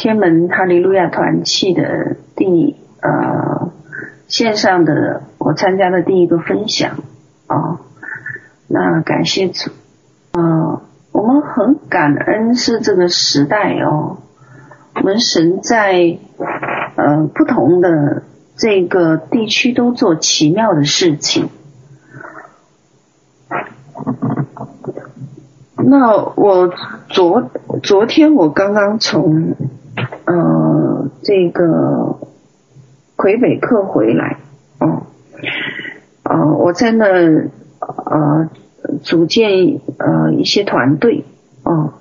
天门哈利路亚团契的第呃线上的我参加的第一个分享啊、哦，那感谢主，嗯、呃，我们很感恩是这个时代哦，我们神在呃不同的这个地区都做奇妙的事情。那我昨昨天我刚刚从这个魁北克回来，哦，呃我在那呃组建呃一些团队，哦，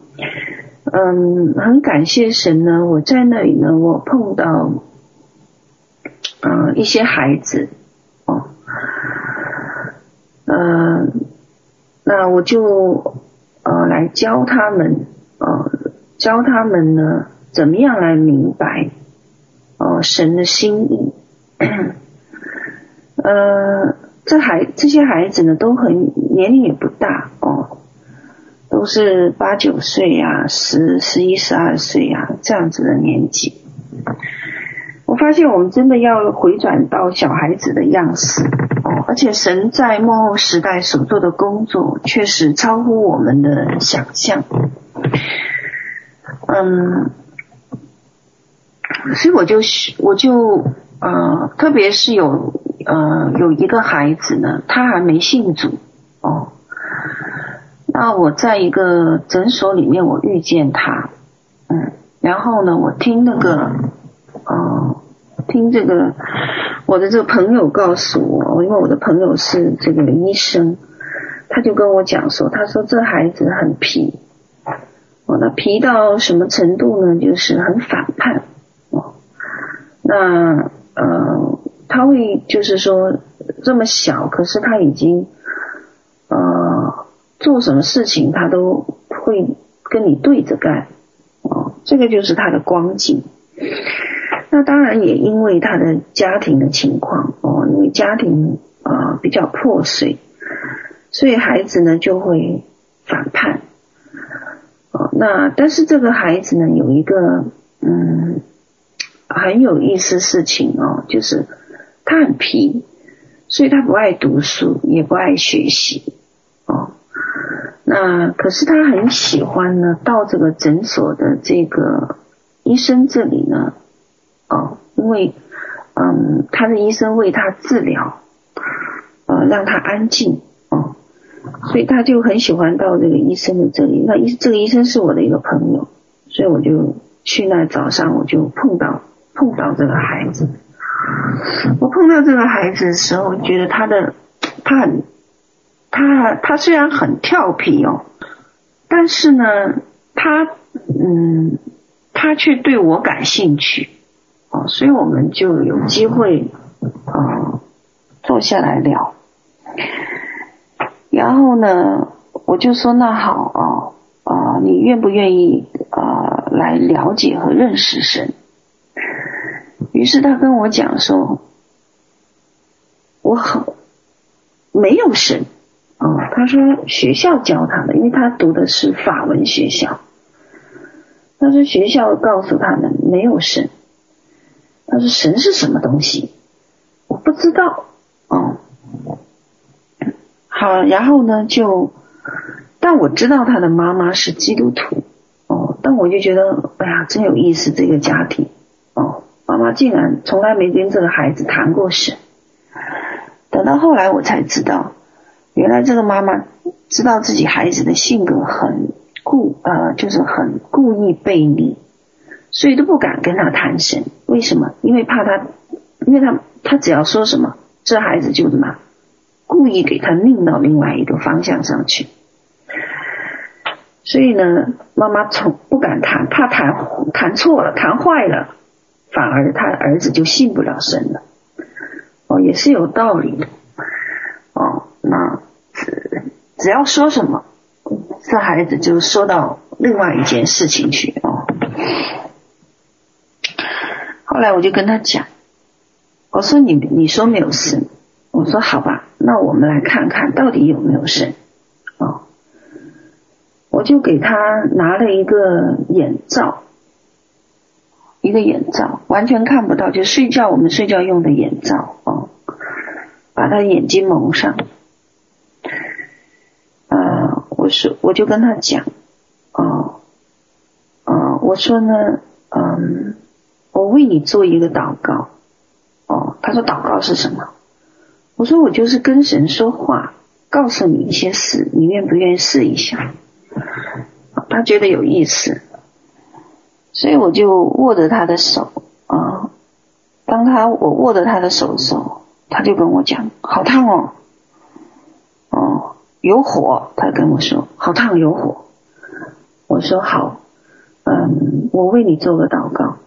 嗯，很感谢神呢，我在那里呢，我碰到呃一些孩子，哦，呃，那我就。呃，来教他们，呃，教他们呢，怎么样来明白，呃，神的心意。呃，这孩这些孩子呢，都很年龄也不大哦，都是八九岁呀、十十一十二岁呀、这样子的年纪。我发现我们真的要回转到小孩子的样式哦，而且神在末后时代所做的工作确实超乎我们的想象。嗯，所以我就是我就呃，特别是有呃有一个孩子呢，他还没信主哦，那我在一个诊所里面我遇见他，嗯，然后呢，我听那个。哦，听这个，我的这个朋友告诉我，因为我的朋友是这个医生，他就跟我讲说，他说这孩子很皮，哦，那皮到什么程度呢？就是很反叛，那呃，他会就是说这么小，可是他已经呃做什么事情他都会跟你对着干，哦，这个就是他的光景。那当然也因为他的家庭的情况哦，因为家庭啊、比较破碎，所以孩子呢就会反叛。哦，那但是这个孩子呢有一个嗯很有意思事情哦，就是他很皮，所以他不爱读书，也不爱学习哦。那可是他很喜欢呢到这个诊所的这个医生这里呢。哦，因为，嗯，他的医生为他治疗，呃，让他安静，哦，所以他就很喜欢到这个医生的这里。那医这个医生是我的一个朋友，所以我就去那早上我就碰到碰到这个孩子。我碰到这个孩子的时候，觉得他的他很他他虽然很调皮哦，但是呢，他嗯，他却对我感兴趣。哦，所以我们就有机会，呃，坐下来聊。然后呢，我就说那好啊，啊、你愿不愿意啊、来了解和认识神？于是他跟我讲说，我很没有神啊、他说学校教他的，因为他读的是法文学校。他说学校告诉他们没有神。他说：“神是什么东西？我不知道。”哦，好，然后呢，就，但我知道他的妈妈是基督徒。哦，但我就觉得，哎呀，真有意思，这个家庭。妈妈竟然从来没跟这个孩子谈过神。等到后来，我才知道，原来这个妈妈知道自己孩子的性格很故，呃，就是很故意背离。所以都不敢跟他谈神，为什么？因为怕他，因为他他只要说什么，这孩子就什么，故意给他拧到另外一个方向上去。所以呢，妈妈从不敢谈，怕谈谈错了，谈坏了，反而他儿子就信不了神了。哦，也是有道理的。哦，那只只要说什么，这孩子就说到另外一件事情去哦。后来我就跟他讲，我说你你说没有神，我说好吧，那我们来看看到底有没有神哦。我就给他拿了一个眼罩，一个眼罩，完全看不到，就睡觉我们睡觉用的眼罩哦，把他眼睛蒙上。呃，我说我就跟他讲，哦，呃，我说呢，嗯，我为你做一个祷告。哦，他说祷告是什么？我说我就是跟神说话，告诉你一些事，你愿不愿意试一下？他觉得有意思。所以我就握着他的手啊，当他我握着他的手的时候，他就跟我讲：“好烫哦，哦，有火。”他跟我说：“好烫，有火。”我说：“好，嗯，我为你做个祷告。”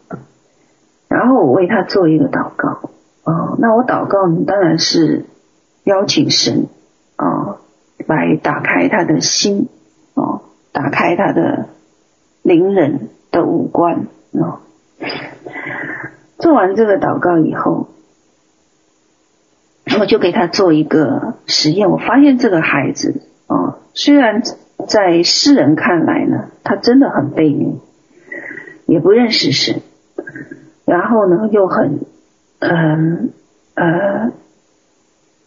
然后我为他做一个祷告。哦，那我祷告呢，当然是邀请神啊来打开他的心哦，打开他的灵人。的五官哦，做完这个祷告以后，我就给他做一个实验。我发现这个孩子哦，虽然在世人看来呢，他真的很悖逆，也不认识神，然后呢又很嗯呃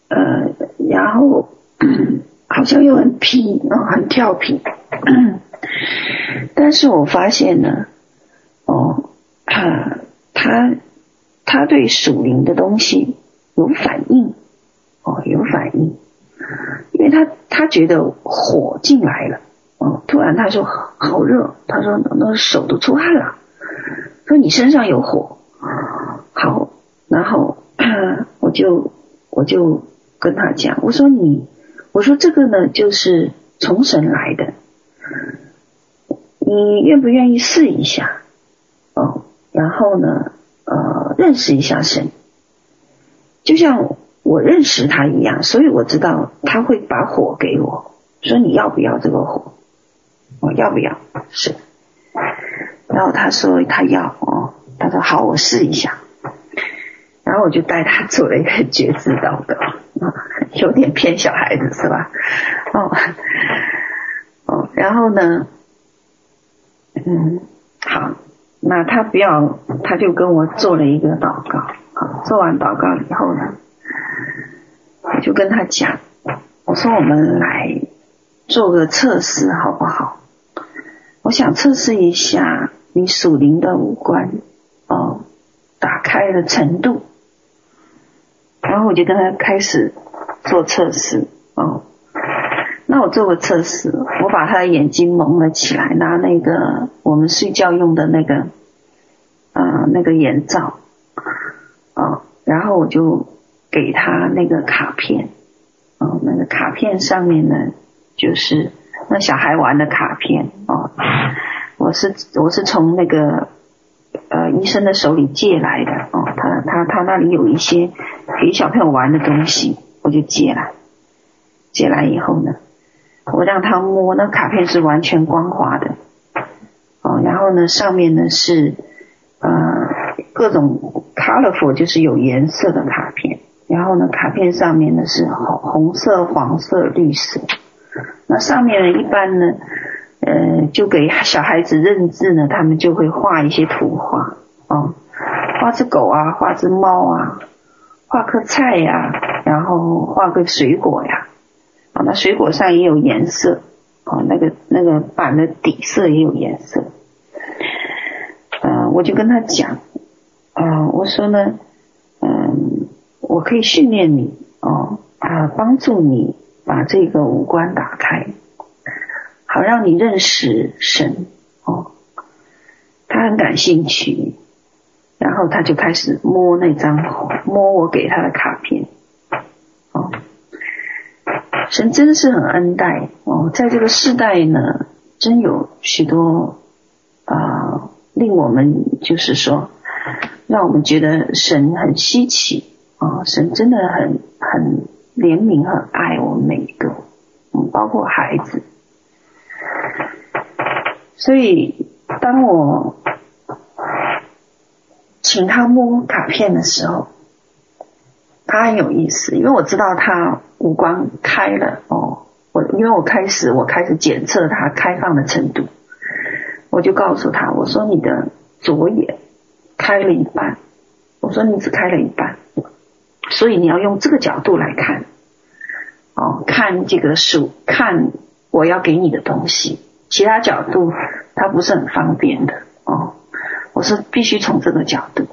呃，然后好像又很皮啊，很调皮。但是我发现呢，哦，他他他对属灵的东西有反应，哦，有反应，因为他他觉得火进来了，哦，突然他说好热，他说那手都出汗了，说你身上有火，好，然后 我就我就跟他讲，我说你，我说这个呢就是从神来的。你愿不愿意试一下？哦，然后呢，呃，认识一下神，就像我认识他一样，所以我知道他会把火给我，说你要不要这个火？我要不要？是。然后他说他要哦，他说好，我试一下。然后我就带他做了一个觉知道的，啊，有点骗小孩子是吧？哦，哦，然后呢？嗯，好，那他不要，他就跟我做了一个祷告。好，做完祷告以后呢，我就跟他讲，我说我们来做个测试好不好？我想测试一下你属灵的五官哦，打开的程度。然后我就跟他开始做测试哦。那我做个测试，我把他的眼睛蒙了起来，拿那个我们睡觉用的那个，呃，那个眼罩，啊、哦，然后我就给他那个卡片，哦，那个卡片上面呢，就是那小孩玩的卡片，哦，我是我是从那个呃医生的手里借来的，哦，他他他那里有一些给小朋友玩的东西，我就借来，借来以后呢。我让他摸，那卡片是完全光滑的，哦，然后呢，上面呢是呃各种 colorful，就是有颜色的卡片，然后呢，卡片上面呢是红红色、黄色、绿色，那上面呢一般呢，呃，就给小孩子认字呢，他们就会画一些图画，哦，画只狗啊，画只猫啊，画棵菜呀，然后画个水果呀。那水果上也有颜色，啊，那个那个板的底色也有颜色。嗯，我就跟他讲，啊，我说呢，嗯，我可以训练你，哦，啊，帮助你把这个五官打开，好让你认识神，哦，他很感兴趣，然后他就开始摸那张，摸我给他的卡片。神真的是很恩待哦，在这个世代呢，真有许多啊、令我们就是说，让我们觉得神很稀奇啊、神真的很很怜悯、很爱我们每一个，嗯，包括孩子。所以，当我请他摸卡片的时候，他很有意思，因为我知道他。五官开了哦，我因为我开始我开始检测它开放的程度，我就告诉他，我说你的左眼开了一半。我说你只开了一半，所以你要用这个角度来看，哦，看这个书，看我要给你的东西，其他角度它不是很方便的哦。我说必须从这个角度，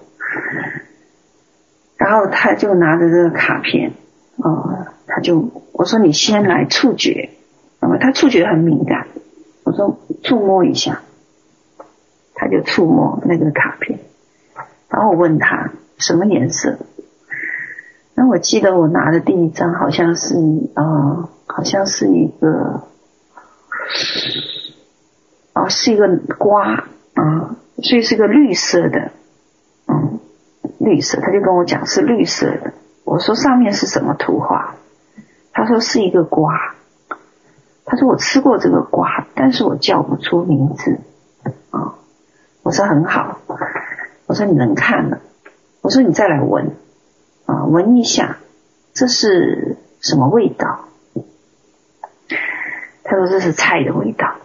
然后他就拿着这个卡片，哦，他就我说你先来触觉，那么他触觉很敏感，我说触摸一下，他就触摸那个卡片，然后我问他。什么颜色？那我记得我拿的第一张好像是啊、呃，好像是一个，哦，是一个瓜啊、所以是个绿色的，嗯，绿色。他就跟我讲是绿色的。我说上面是什么图画？他说是一个瓜。他说我吃过这个瓜，但是我叫不出名字啊、我说很好。我说你能看了。我说你再来闻，啊，闻一下，这是什么味道？他说这是菜的味道。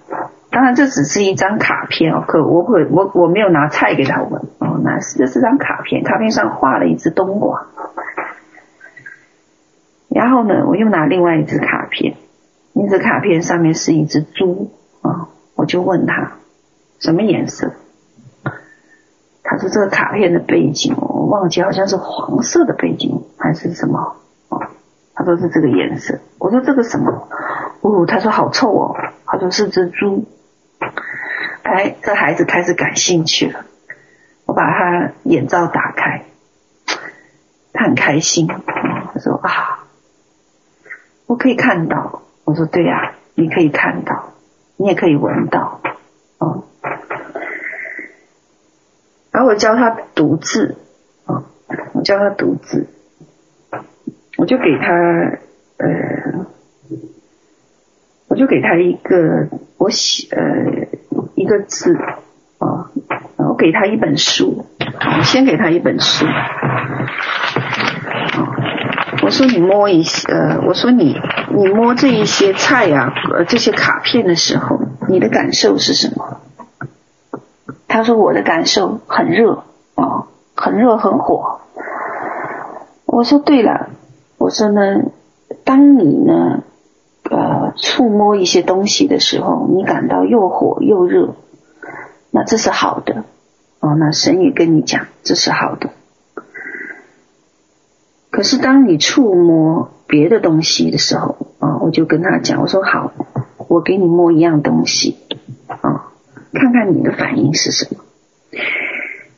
当然这只是一张卡片哦，可我可我我没有拿菜给他闻哦，那是这是张卡片，卡片上画了一只冬瓜。然后呢，我又拿另外一只卡片，那只卡片上面是一只猪啊，我就问他什么颜色？他说这个卡片的背景，我忘记好像是黄色的背景还是什么哦。他说是这个颜色。我说这个什么？哦，他说好臭哦。他说是只猪。哎，这孩子开始感兴趣了。我把他眼罩打开，他很开心。他说啊，我可以看到。我说对呀，你可以看到，你也可以闻到。哦。然后我教他读字，啊，我教他读字，我就给他，呃，我就给他一个我写，呃，一个字，啊，我给他一本书，我先给他一本书，我说你摸一些，呃，我说你你摸这一些菜呀，呃，这些卡片的时候，你的感受是什么？他说：“我的感受很热啊，很热很火。”我说：“对了，我说呢，当你呢，呃，触摸一些东西的时候，你感到又火又热，那这是好的哦。那神也跟你讲，这是好的。可是当你触摸别的东西的时候啊，我就跟他讲，我说好，我给你摸一样东西啊。”看看你的反应是什么？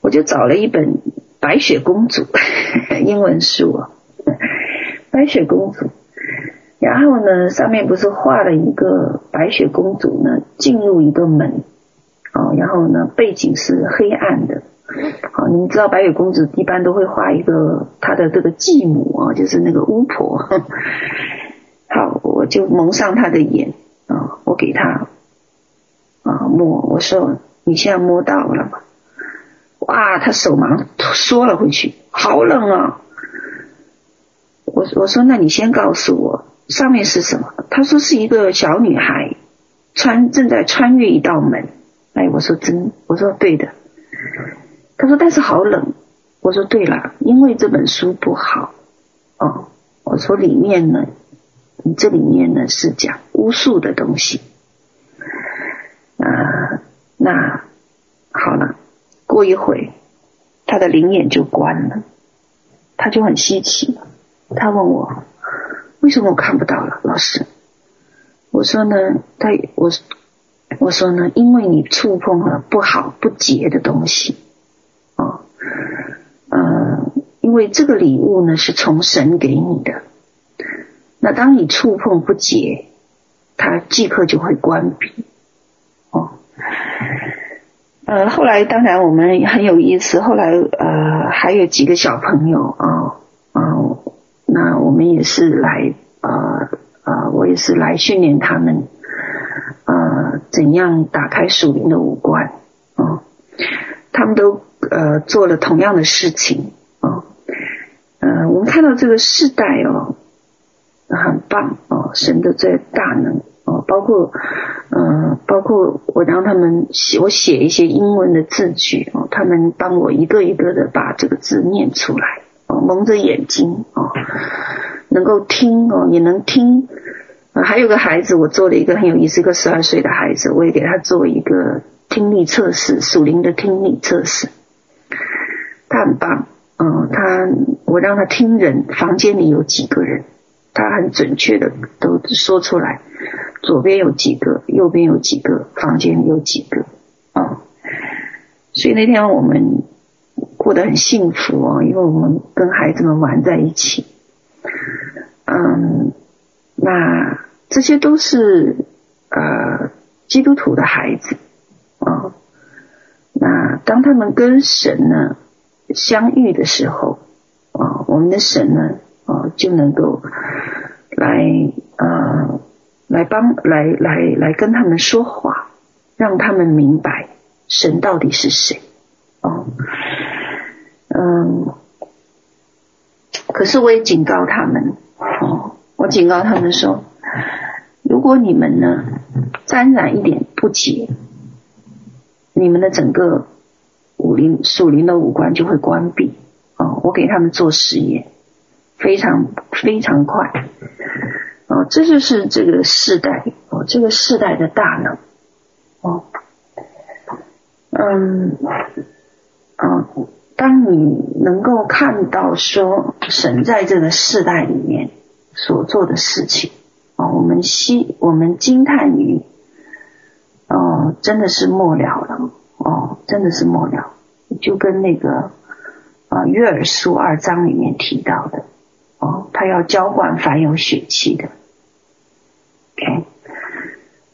我就找了一本 《白雪公主》英文书啊，《白雪公主》，然后呢，上面不是画了一个白雪公主呢进入一个门，哦，然后呢背景是黑暗的，好，你们知道白雪公主一般都会画一个她的这个继母啊，就是那个巫婆，好，我就蒙上她的眼啊，我给她。啊，摸！我说你现在摸到了吗？哇，他手忙缩了回去，好冷啊！我我说那你先告诉我上面是什么？他说是一个小女孩穿正在穿越一道门。哎，我说真，我说对的。他说但是好冷。我说对了，因为这本书不好。哦，我说里面呢，这里面呢是讲巫术的东西。啊，那好了，过一会，他的灵眼就关了，他就很稀奇，他问我为什么我看不到了，老师？我说呢，他我我说呢，因为你触碰了不好不洁的东西，啊，嗯，因为这个礼物呢是从神给你的，那当你触碰不洁，它即刻就会关闭。哦呃，后来当然我们很有意思。后来呃，还有几个小朋友啊啊、那我们也是来呃呃，我也是来训练他们呃，怎样打开属灵的五官啊、他们都呃做了同样的事情啊。呃，我们看到这个世代哦，很棒哦，神的这大能哦，包括呃嗯，包括我让他们写，我写一些英文的字句哦，他们帮我一个一个的把这个字念出来哦，蒙着眼睛哦，能够听哦，也能听。还有个孩子，我做了一个很有意思，一个十二岁的孩子，我也给他做一个听力测试，属灵的听力测试。他很棒，嗯，他我让他听人，房间里有几个人，他很准确的都说出来，左边有几个，右边有几个，房间里有几个，啊，所以那天我们过得很幸福哦，因为我们跟孩子们玩在一起，嗯。那这些都是呃基督徒的孩子啊、那当他们跟神呢相遇的时候啊、我们的神呢啊、就能够来呃来帮来来来跟他们说话，让他们明白神到底是谁哦。嗯，可是我也警告他们哦。我警告他们说：“如果你们呢沾染一点不洁，你们的整个五灵属灵的五官就会关闭。”哦，我给他们做实验，非常非常快。哦，这就是这个世代哦，这个世代的大能。哦，嗯，嗯，当你能够看到说神在这个世代里面。所做的事情啊，我们希我们惊叹于哦，真的是末了了哦，真的是末了，就跟那个啊约尔书二章里面提到的哦，他要浇灌凡有血气的，OK，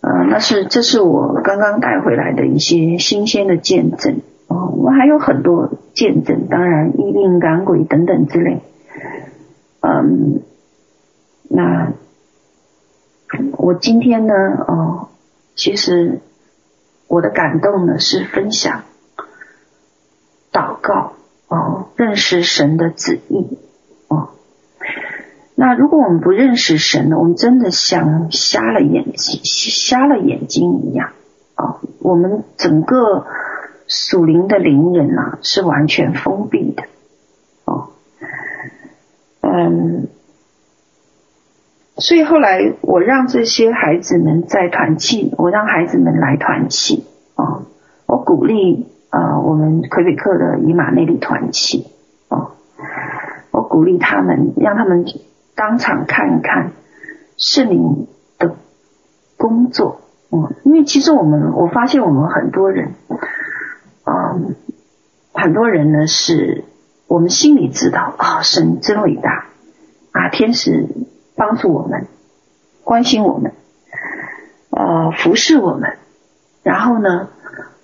嗯，那是这是我刚刚带回来的一些新鲜的见证哦，我还有很多见证，当然医病赶鬼等等之类，嗯。那我今天呢？哦，其实我的感动呢是分享祷告哦，认识神的旨意哦。那如果我们不认识神呢，我们真的像瞎了眼睛、瞎了眼睛一样哦。我们整个属灵的灵人啊，是完全封闭的哦。嗯。所以后来我让这些孩子们在团契，我让孩子们来团契啊，我鼓励啊，我们魁北克的以马内利团契啊，我鼓励他们，让他们当场看一看圣灵的工作，嗯，因为其实我们我发现我们很多人，嗯，很多人呢是我们心里知道啊，神真伟大啊，天使。帮助我们，关心我们，呃，服侍我们，然后呢，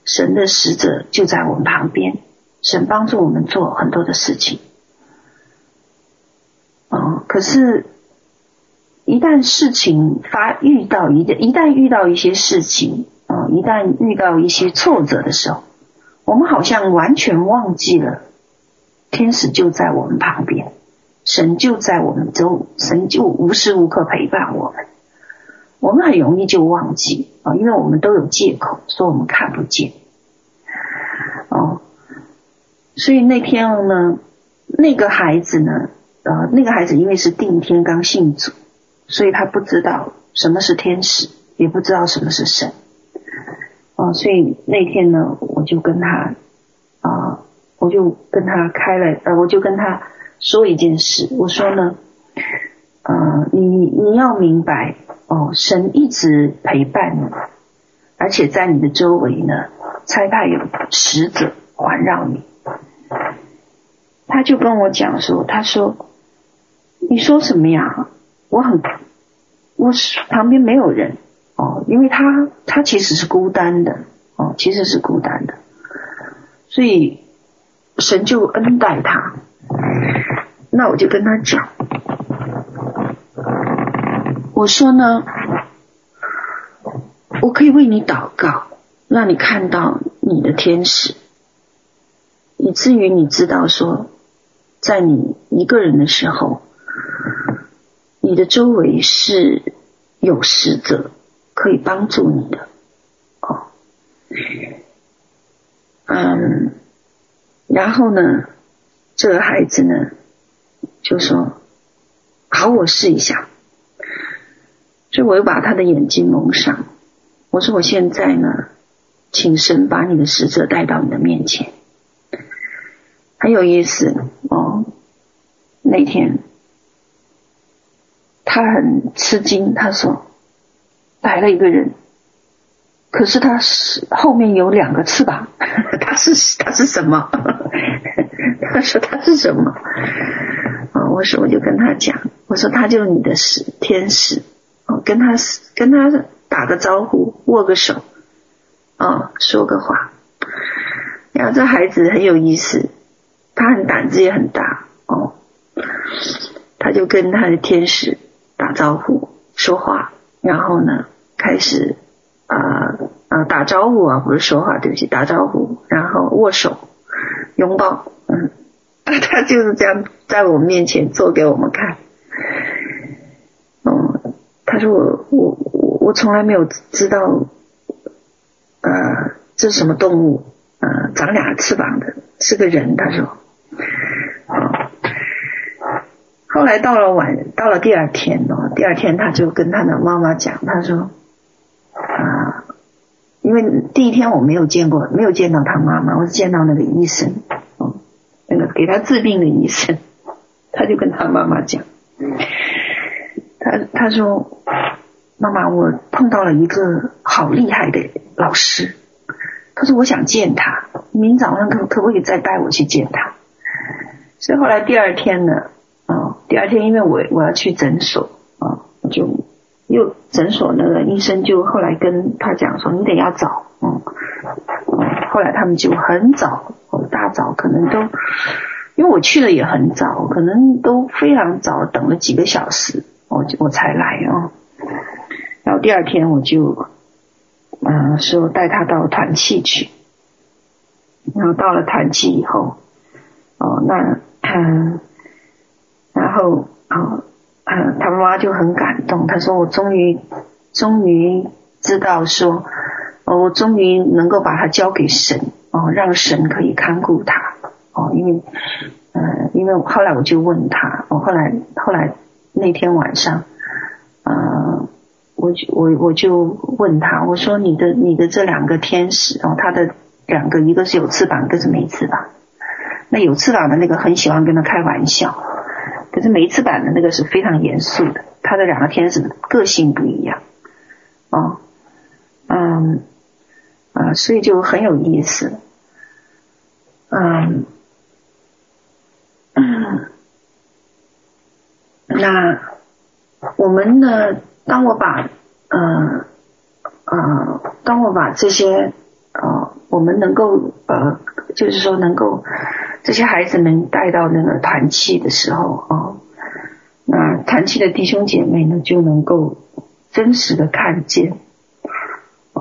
神的使者就在我们旁边，神帮助我们做很多的事情。哦、可是，一旦事情发遇到一一旦遇到一些事情，啊、呃，一旦遇到一些挫折的时候，我们好像完全忘记了，天使就在我们旁边。神就在我们周，神就无时无刻陪伴我们。我们很容易就忘记啊，因为我们都有借口说我们看不见。哦，所以那天呢，那个孩子呢，呃，那个孩子因为是定天刚信主，所以他不知道什么是天使，也不知道什么是神。哦，所以那天呢，我就跟他啊，我就跟他开了，呃，我就跟他。说一件事，我说呢，呃，你你要明白哦，神一直陪伴你，而且在你的周围呢，差派有使者环绕你。他就跟我讲说，他说，你说什么呀？我很，我旁边没有人哦，因为他他其实是孤单的哦，其实是孤单的，所以神就恩待他。那我就跟他讲。我说呢我可以为你祷告让你看到你的天使。以至于你知道说在你一个人的时候你的周围是有使者可以帮助你的哦。嗯然后呢这个孩子呢就说：“好，我试一下。”所以我又把他的眼睛蒙上。我说：“我现在呢，请神把你的使者带到你的面前。”很有意思哦。那天他很吃惊，他说：“来了一个人，可是他是后面有两个翅膀，他是他是什么？”他说：“他是什么？” 我说我就跟他讲，我说他就是你的使天使。哦跟他跟他打个招呼，握个手，哦，说个话。然后这孩子很有意思，他很胆子也很大。哦，他就跟他的天使打招呼说话，然后呢开始啊啊、打招呼啊，不是说话，对不起，打招呼，然后握手、拥抱，嗯，他就是这样在我面前做给我们看。嗯他说我我我我从来没有知道，呃，这是什么动物？呃，长俩翅膀的，是个人。他说，啊，后来到了晚，到了第二天哦，第二天他就跟他的妈妈讲，他说，啊，因为第一天我没有见过，没有见到他妈妈，我是见到那个医生，那个给他治病的医生，他就跟他妈妈讲。他他说：“妈妈，我碰到了一个好厉害的老师。他说我想见他，明早上可可不可以再带我去见他？所以后来第二天呢，啊、第二天因为我我要去诊所啊，就又诊所那个医生就后来跟他讲说，你得要早，嗯，后来他们就很早，大早可能都，因为我去的也很早，可能都非常早，等了几个小时。”我我才来哦，然后第二天我就，嗯，说带他到团契去，然后到了团契以后，哦，那嗯，然后哦，嗯，他妈妈就很感动，他说我终于终于知道说，哦，我终于能够把他交给神，哦，让神可以看顾他，哦，因为，嗯，因为后来我就问他，我后来后来。那天晚上，呃，我我我就问他，我说你的你的这两个天使哦，他的两个一个是有翅膀，一个是没翅膀。那有翅膀的那个很喜欢跟他开玩笑，可是没翅膀的那个是非常严肃的。他的两个天使个性不一样，哦，嗯，啊、所以就很有意思，嗯。那我们呢？当我把呃呃，当我把这些呃，我们能够呃，就是说能够这些孩子们带到那个团契的时候啊、那团契的弟兄姐妹呢，就能够真实的看见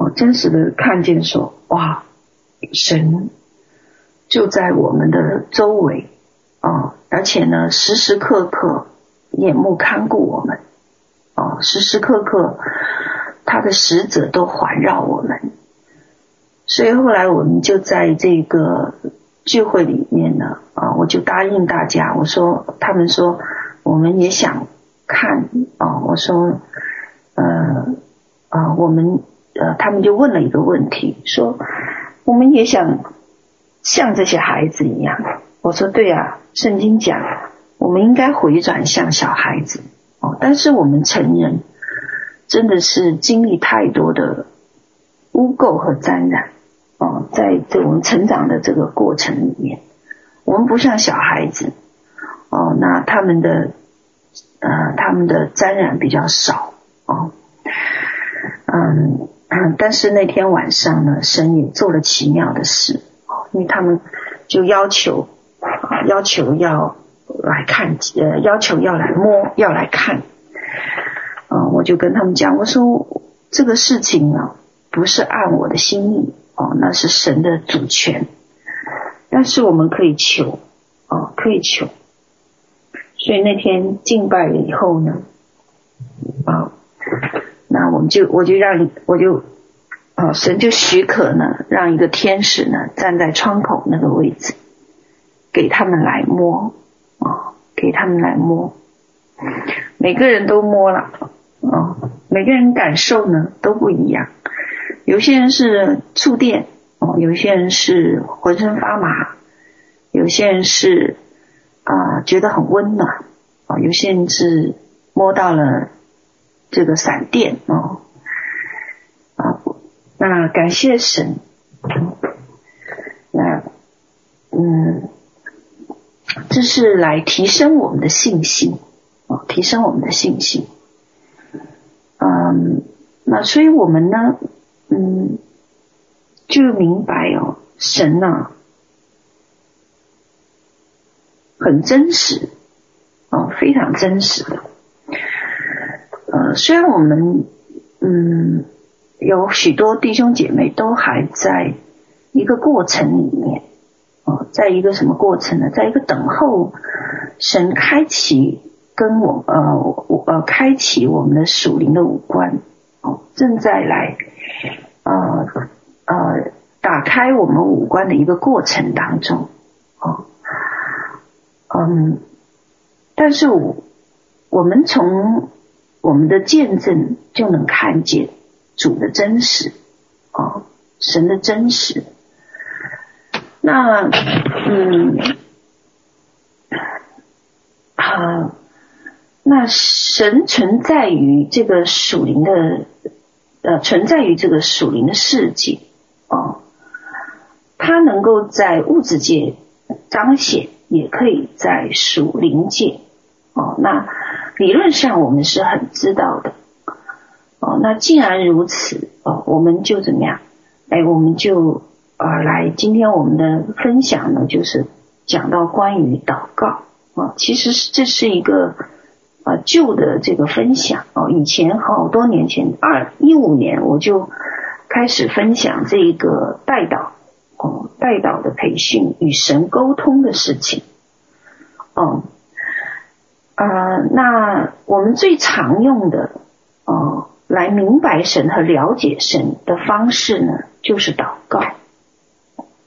哦、真实的看见说哇，神就在我们的周围啊、而且呢，时时刻刻。眼目看顾我们，哦，时时刻刻，他的使者都环绕我们。所以后来我们就在这个聚会里面呢，啊，我就答应大家，我说，他们说我们也想看，啊，我说，呃，啊，我们，呃，他们就问了一个问题，说我们也想像这些孩子一样。我说对啊，圣经讲。我们应该回转向小孩子哦，但是我们成人真的是经历太多的污垢和沾染哦，在这我们成长的这个过程里面，我们不像小孩子哦，那他们的呃他们的沾染比较少哦，嗯，但是那天晚上呢，神也做了奇妙的事，因为他们就要求要求要。来看，呃，要求要来摸，要来看，啊、我就跟他们讲，我说这个事情呢，不是按我的心意，哦、那是神的主权，但是我们可以求，哦、可以求，所以那天敬拜了以后呢，啊、那我们就我就让我就啊，神就许可呢，让一个天使呢站在窗口那个位置，给他们来摸啊，给他们来摸，每个人都摸了啊，每个人感受呢都不一样，有些人是触电哦，有些人是浑身发麻，有些人是啊觉得很温暖啊，有些人是摸到了这个闪电哦。那感谢神，那嗯，这是来提升我们的信心哦，提升我们的信心。嗯，那所以我们呢，嗯，就明白哦，神呐、很真实哦，非常真实的。虽然我们嗯。有许多弟兄姐妹都还在一个过程里面，哦，在一个什么过程呢？在一个等候神开启跟我呃呃开启我们的属灵的五官，哦，正在来呃呃打开我们五官的一个过程当中，哦，嗯，但是我我们从我们的见证就能看见。主的真实，哦，神的真实。那，嗯，好，那神存在于这个属灵的，呃，存在于这个属灵的世界，哦，它能够在物质界彰显，也可以在属灵界，哦，那理论上我们是很知道的。哦，那既然如此，哦，我们就怎么样？哎，我们就啊、呃，来，今天我们的分享呢，就是讲到关于祷告啊、哦。其实这是一个啊旧的这个分享哦。以前好多年前，二一五年我就开始分享这一个代祷哦，代祷的培训与神沟通的事情。哦，呃，那我们最常用的哦。来明白神和了解神的方式呢，就是祷告，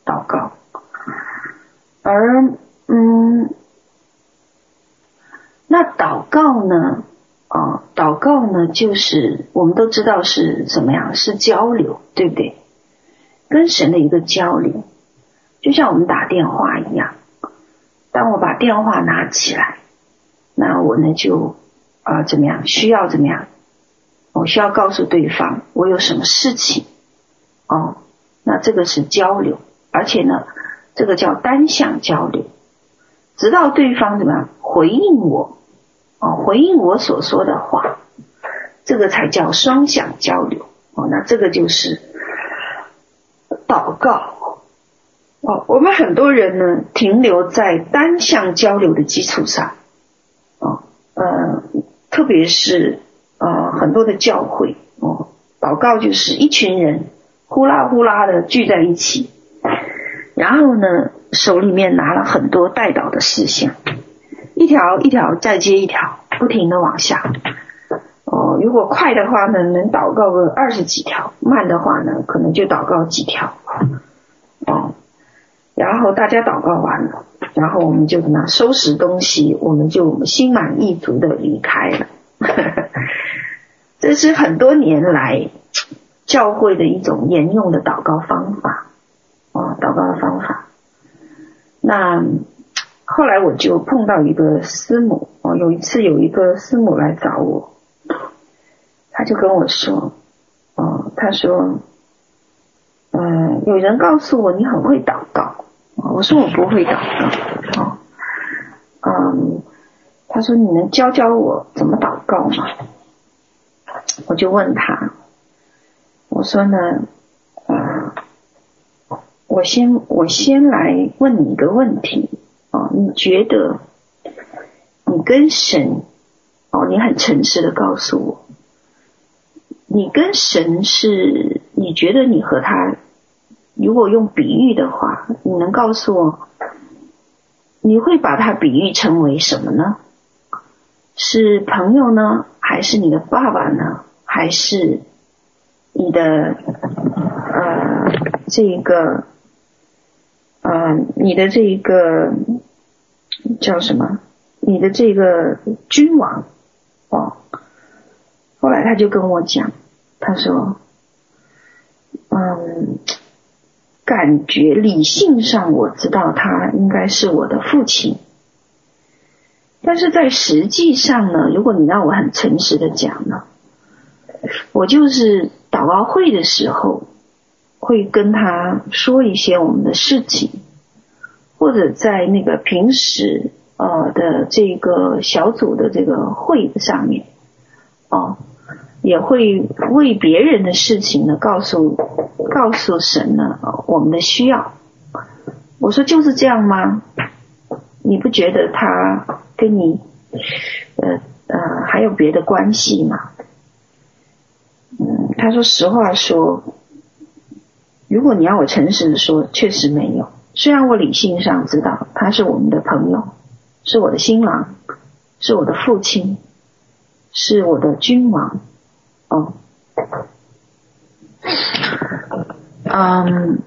祷告。而嗯，那祷告呢？啊，祷告呢，就是我们都知道是怎么样，是交流，对不对？跟神的一个交流，就像我们打电话一样。当我把电话拿起来，那我呢就啊怎么样？需要怎么样？我需要告诉对方我有什么事情，哦，那这个是交流，而且呢，这个叫单向交流，直到对方怎么样回应我，哦，回应我所说的话，这个才叫双向交流，哦，那这个就是祷告，哦，我们很多人呢停留在单向交流的基础上，哦，呃，特别是。啊、呃，很多的教会哦，祷告就是一群人呼啦呼啦的聚在一起，然后呢，手里面拿了很多代祷的事项，一条一条再接一条，不停的往下。哦，如果快的话呢，能祷告个二十几条；慢的话呢，可能就祷告几条。哦，然后大家祷告完了，然后我们就拿收拾东西，我们就心满意足的离开了。这是很多年来教会的一种沿用的祷告方法，哦，祷告的方法。那后来我就碰到一个师母，哦，有一次有一个师母来找我，他就跟我说，哦，他说，嗯，有人告诉我你很会祷告，我说我不会祷告，哦，嗯，他说你能教教我怎么祷告吗？我就问他，我说呢，啊、我先我先来问你一个问题啊，你觉得你跟神哦，你很诚实的告诉我，你跟神是，你觉得你和他，如果用比喻的话，你能告诉我，你会把他比喻成为什么呢？是朋友呢？还是你的爸爸呢？还是你的呃这个呃你的这个叫什么？你的这个君王哦。后来他就跟我讲，他说，嗯，感觉理性上我知道他应该是我的父亲。但是在实际上呢，如果你让我很诚实的讲呢，我就是祷告会的时候会跟他说一些我们的事情，或者在那个平时呃的这个小组的这个会上面，哦，也会为别人的事情呢告诉告诉神呢我们的需要。我说就是这样吗？你不觉得他？跟你，呃呃，还有别的关系吗？嗯，他说实话说，如果你要我诚实的说，确实没有。虽然我理性上知道他是我们的朋友，是我的新郎，是我的父亲，是我的君王，哦，嗯。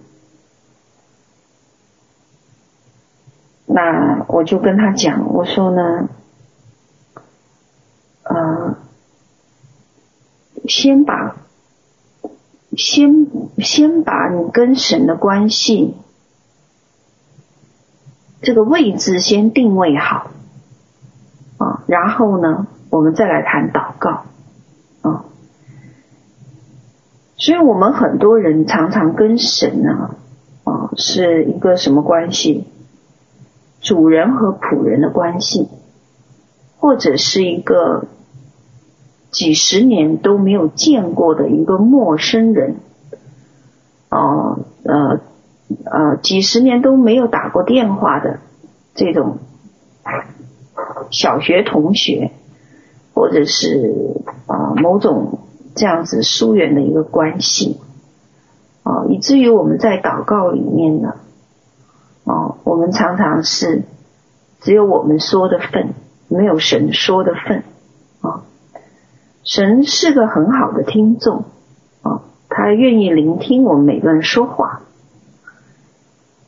那我就跟他讲，我说呢，呃，先把，先先把你跟神的关系这个位置先定位好，啊，然后呢，我们再来谈祷告，啊，所以我们很多人常常跟神呢，啊，是一个什么关系？主人和仆人的关系，或者是一个几十年都没有见过的一个陌生人，哦呃呃，几十年都没有打过电话的这种小学同学，或者是啊、某种这样子疏远的一个关系，啊、以至于我们在祷告里面呢。哦，我们常常是只有我们说的份，没有神说的份。啊，神是个很好的听众，啊，他愿意聆听我们每个人说话。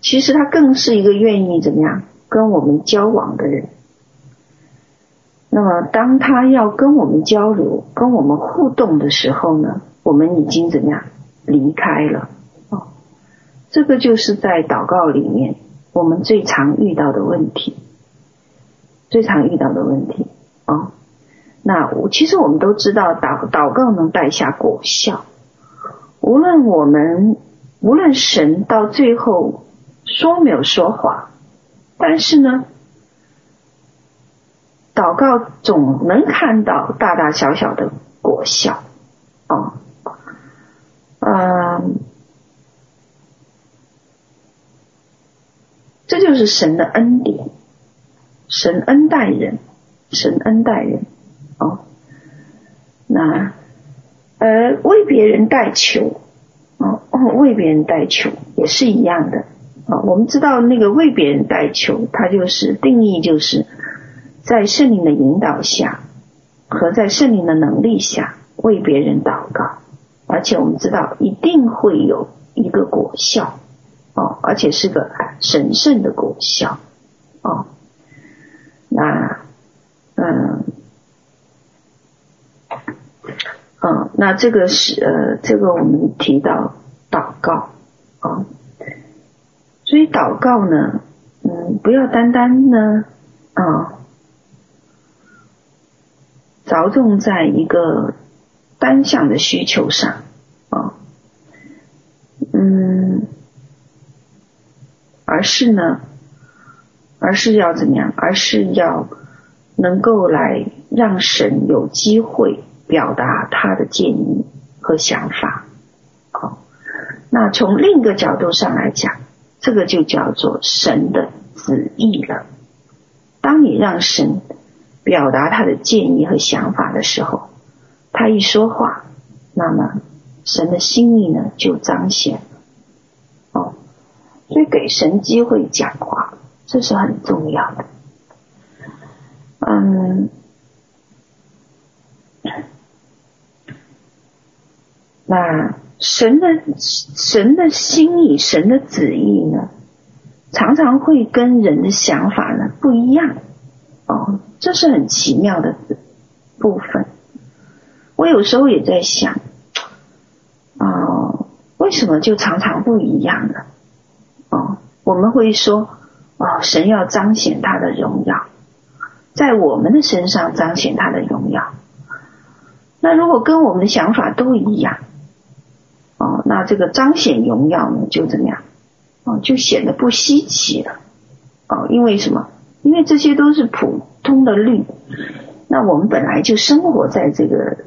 其实他更是一个愿意怎么样跟我们交往的人。那么，当他要跟我们交流、跟我们互动的时候呢，我们已经怎么样离开了？哦，这个就是在祷告里面。我们最常遇到的问题，最常遇到的问题、哦，那我其实我们都知道祷祷告能带下果效，无论我们无论神到最后说没有说谎，但是呢，祷告总能看到大大小小的果效。啊，嗯、这就是神的恩典，神恩待人，神恩待人，哦，那呃为别人代求，哦，为别人代求也是一样的，啊、我们知道那个为别人代求，它就是定义就是在圣灵的引导下和在圣灵的能力下为别人祷告，而且我们知道一定会有一个果效。哦，而且是个神圣的果效，哦，那，嗯，嗯，那这个是呃，这个我们提到祷告，啊、哦，所以祷告呢，嗯，不要单单呢，啊、着重在一个单向的需求上，啊、嗯。而是呢，而是要怎么样？而是要能够来让神有机会表达他的建议和想法。好，那从另一个角度上来讲，这个就叫做神的旨意了。当你让神表达他的建议和想法的时候，他一说话，那么神的心意呢就彰显。哦所以给神机会讲话，这是很重要的。嗯，那神的神的心意、神的旨意呢，常常会跟人的想法呢不一样哦，这是很奇妙的部分。我有时候也在想，啊，为什么就常常不一样呢？哦，我们会说，哦，神要彰显他的荣耀，在我们的身上彰显他的荣耀。那如果跟我们的想法都一样，哦，那这个彰显荣耀呢，就怎么样？哦，就显得不稀奇了。哦，因为什么？因为这些都是普通的律。那我们本来就生活在这个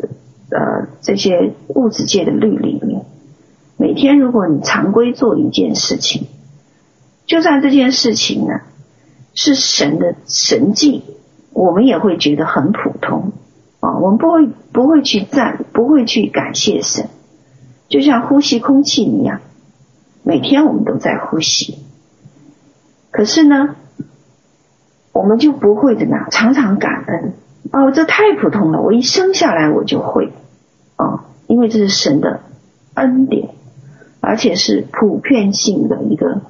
呃这些物质界的律里面。每天如果你常规做一件事情，就算这件事情呢是神的神迹，我们也会觉得很普通。啊，我们不会不会去赞，不会去感谢神，就像呼吸空气一样，每天我们都在呼吸。可是呢，我们就不会怎么样，常常感恩。哦，这太普通了，我一生下来我就会。哦，因为这是神的恩典，而且是普遍性的一个，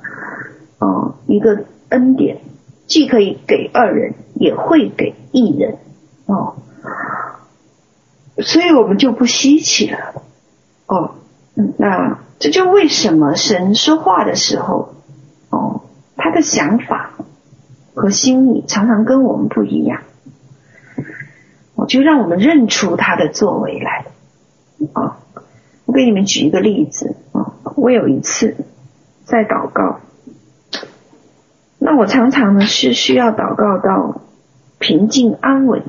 哦，一个恩典，既可以给二人，也会给一人。哦。所以我们就不稀奇了，哦，那这就为什么神说话的时候，哦，他的想法和心意常常跟我们不一样，我就让我们认出他的作为来，啊，我给你们举一个例子。啊，我有一次在祷告，那我常常呢是需要祷告到平静安稳，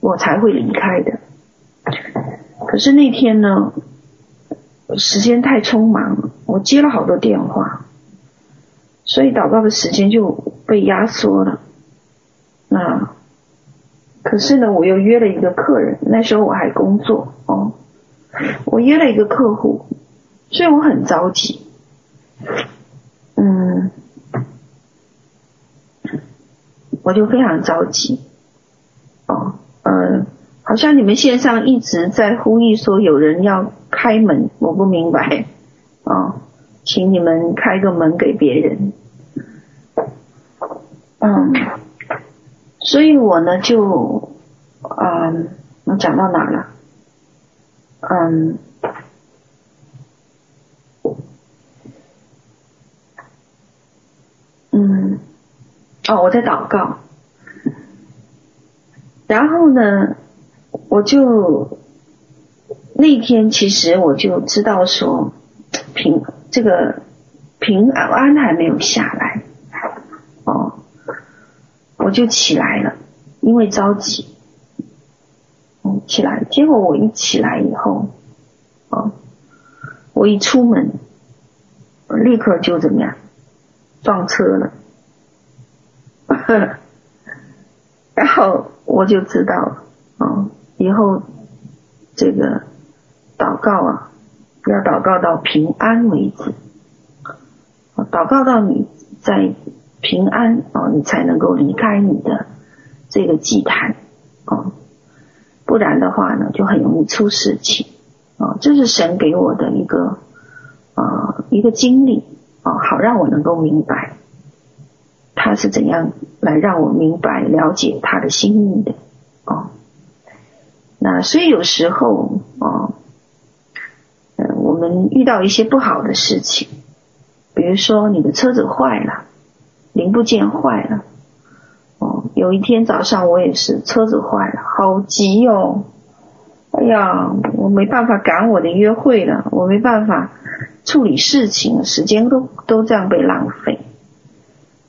我才会离开的。可是那天呢，时间太匆忙，我接了好多电话，所以祷告的时间就被压缩了。那可是呢，我又约了一个客人，那时候我还工作哦，我约了一个客户，所以我很着急。嗯，我就非常着急。哦，嗯。好像你们线上一直在呼吁说有人要开门，我不明白、哦，请你们开个门给别人。嗯，所以我呢就，嗯，我讲到哪了？嗯，嗯，哦，我在祷告，然后呢？我就那天其实我就知道说平这个平安还没有下来哦，我就起来了，因为着急，嗯，起来。结果我一起来以后，哦，我一出门，立刻就怎么样撞车了，然后我就知道了，哦。以后这个祷告啊，要祷告到平安为止。祷告到你在平安啊，你才能够离开你的这个祭坛啊，不然的话呢，就很容易出事情啊。这是神给我的一个啊一个经历啊，好让我能够明白他是怎样来让我明白了解他的心意的啊。那所以有时候，遇到一些不好的事情，比如说你的车子坏了，零部件坏了，哦，有一天早上我也是车子坏了，好急哦，哎呀，我没办法赶我的约会了，我没办法处理事情，时间都都这样被浪费，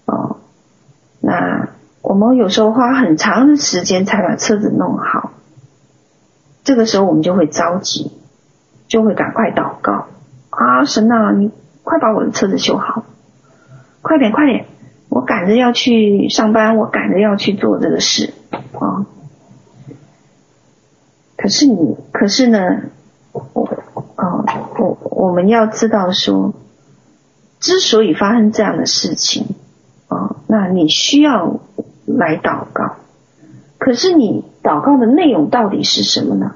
哦，那我们有时候花很长的时间才把车子弄好。这个时候我们就会着急，就会赶快祷告啊！神啊，你快把我的车子修好，快点快点！我赶着要去上班，我赶着要去做这个事啊！可是你，可是呢，我啊，我我们要知道说，之所以发生这样的事情啊，那你需要来祷告。可是你祷告的内容到底是什么呢？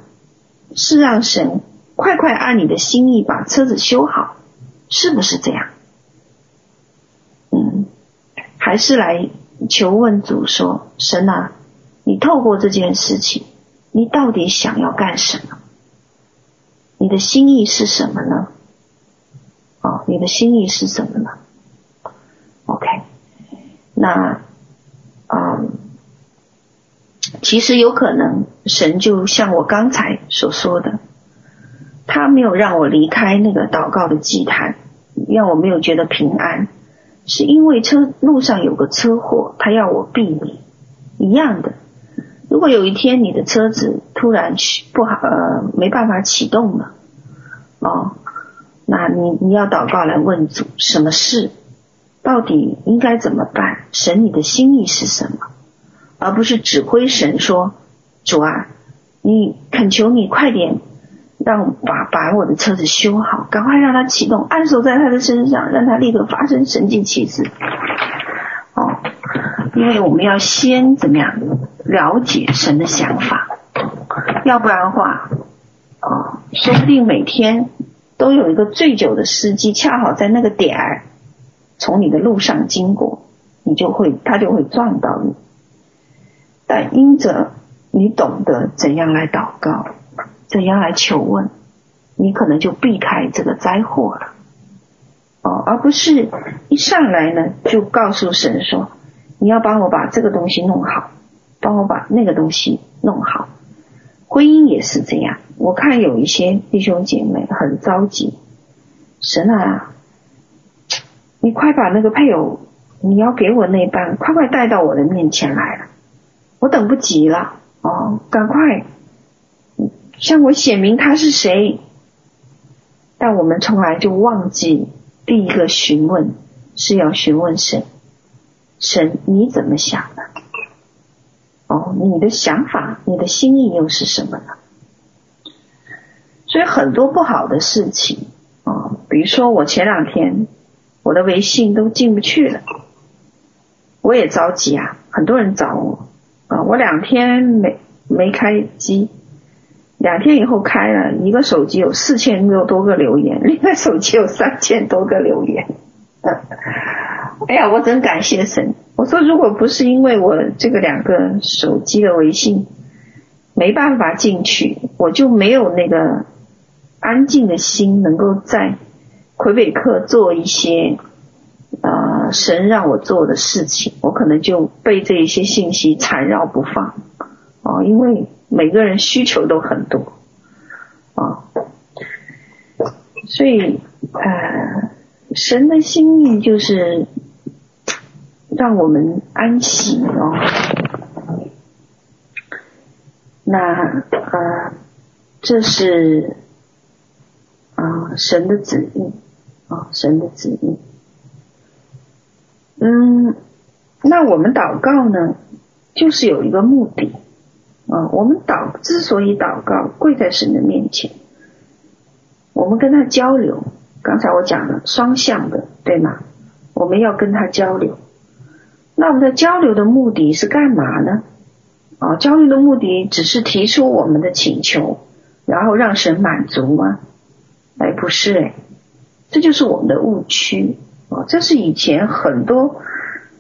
是让神快快按你的心意把车子修好，是不是这样？嗯，还是来求问主说，神啊，你透过这件事情，你到底想要干什么？你的心意是什么呢？哦，你的心意是什么呢？OK，那，嗯，其实有可能神就像我刚才所说的，他没有让我离开那个祷告的祭坛，让我没有觉得平安，是因为车路上有个车祸，他要我避免。一样的，如果有一天你的车子突然不好，呃，没办法启动了，哦。那你你要祷告来问主，什么事？到底应该怎么办？神，你的心意是什么？而不是指挥神说：“主啊，你恳求你快点让把把我的车子修好，赶快让它启动，按手在他的身上，让他立刻发生神迹奇事。”哦，因为我们要先怎么样了解神的想法，要不然的话，哦，说不定每天。都有一个醉酒的司机，恰好在那个点儿从你的路上经过，你就会他就会撞到你。但因着你懂得怎样来祷告，怎样来求问，你可能就避开这个灾祸了。哦，而不是一上来呢就告诉神说：“你要帮我把这个东西弄好，帮我把那个东西弄好。”婚姻也是这样。我看有一些弟兄姐妹很着急，神啊，你快把那个配偶，你要给我那半，快快带到我的面前来了，我等不及了哦，赶快向我显明他是谁。但我们从来就忘记第一个询问是要询问神，神你怎么想的？哦，你的想法，你的心意又是什么呢？所以很多不好的事情啊，比如说我前两天我的微信都进不去了，我也着急啊，很多人找我啊，我两天没没开机，两天以后开了，一个手机有四千多多个留言，另外手机有三千多个留言，哎呀，我真感谢神。我说如果不是因为我这个两个手机的微信没办法进去，我就没有那个。安静的心能够在魁北克做一些呃神让我做的事情，我可能就被这一些信息缠绕不放哦，因为每个人需求都很多啊，所以呃神的心意就是让我们安息哦，那呃这是。啊，神的旨意啊，神的旨意。嗯，那我们祷告呢，就是有一个目的啊。我们祷之所以祷告，跪在神的面前，我们跟他交流。刚才我讲了双向的，对吗？我们要跟他交流。那我们的交流的目的是干嘛呢？啊，交流的目的只是提出我们的请求，然后让神满足吗？哎，不是哎，这就是我们的误区啊！这是以前很多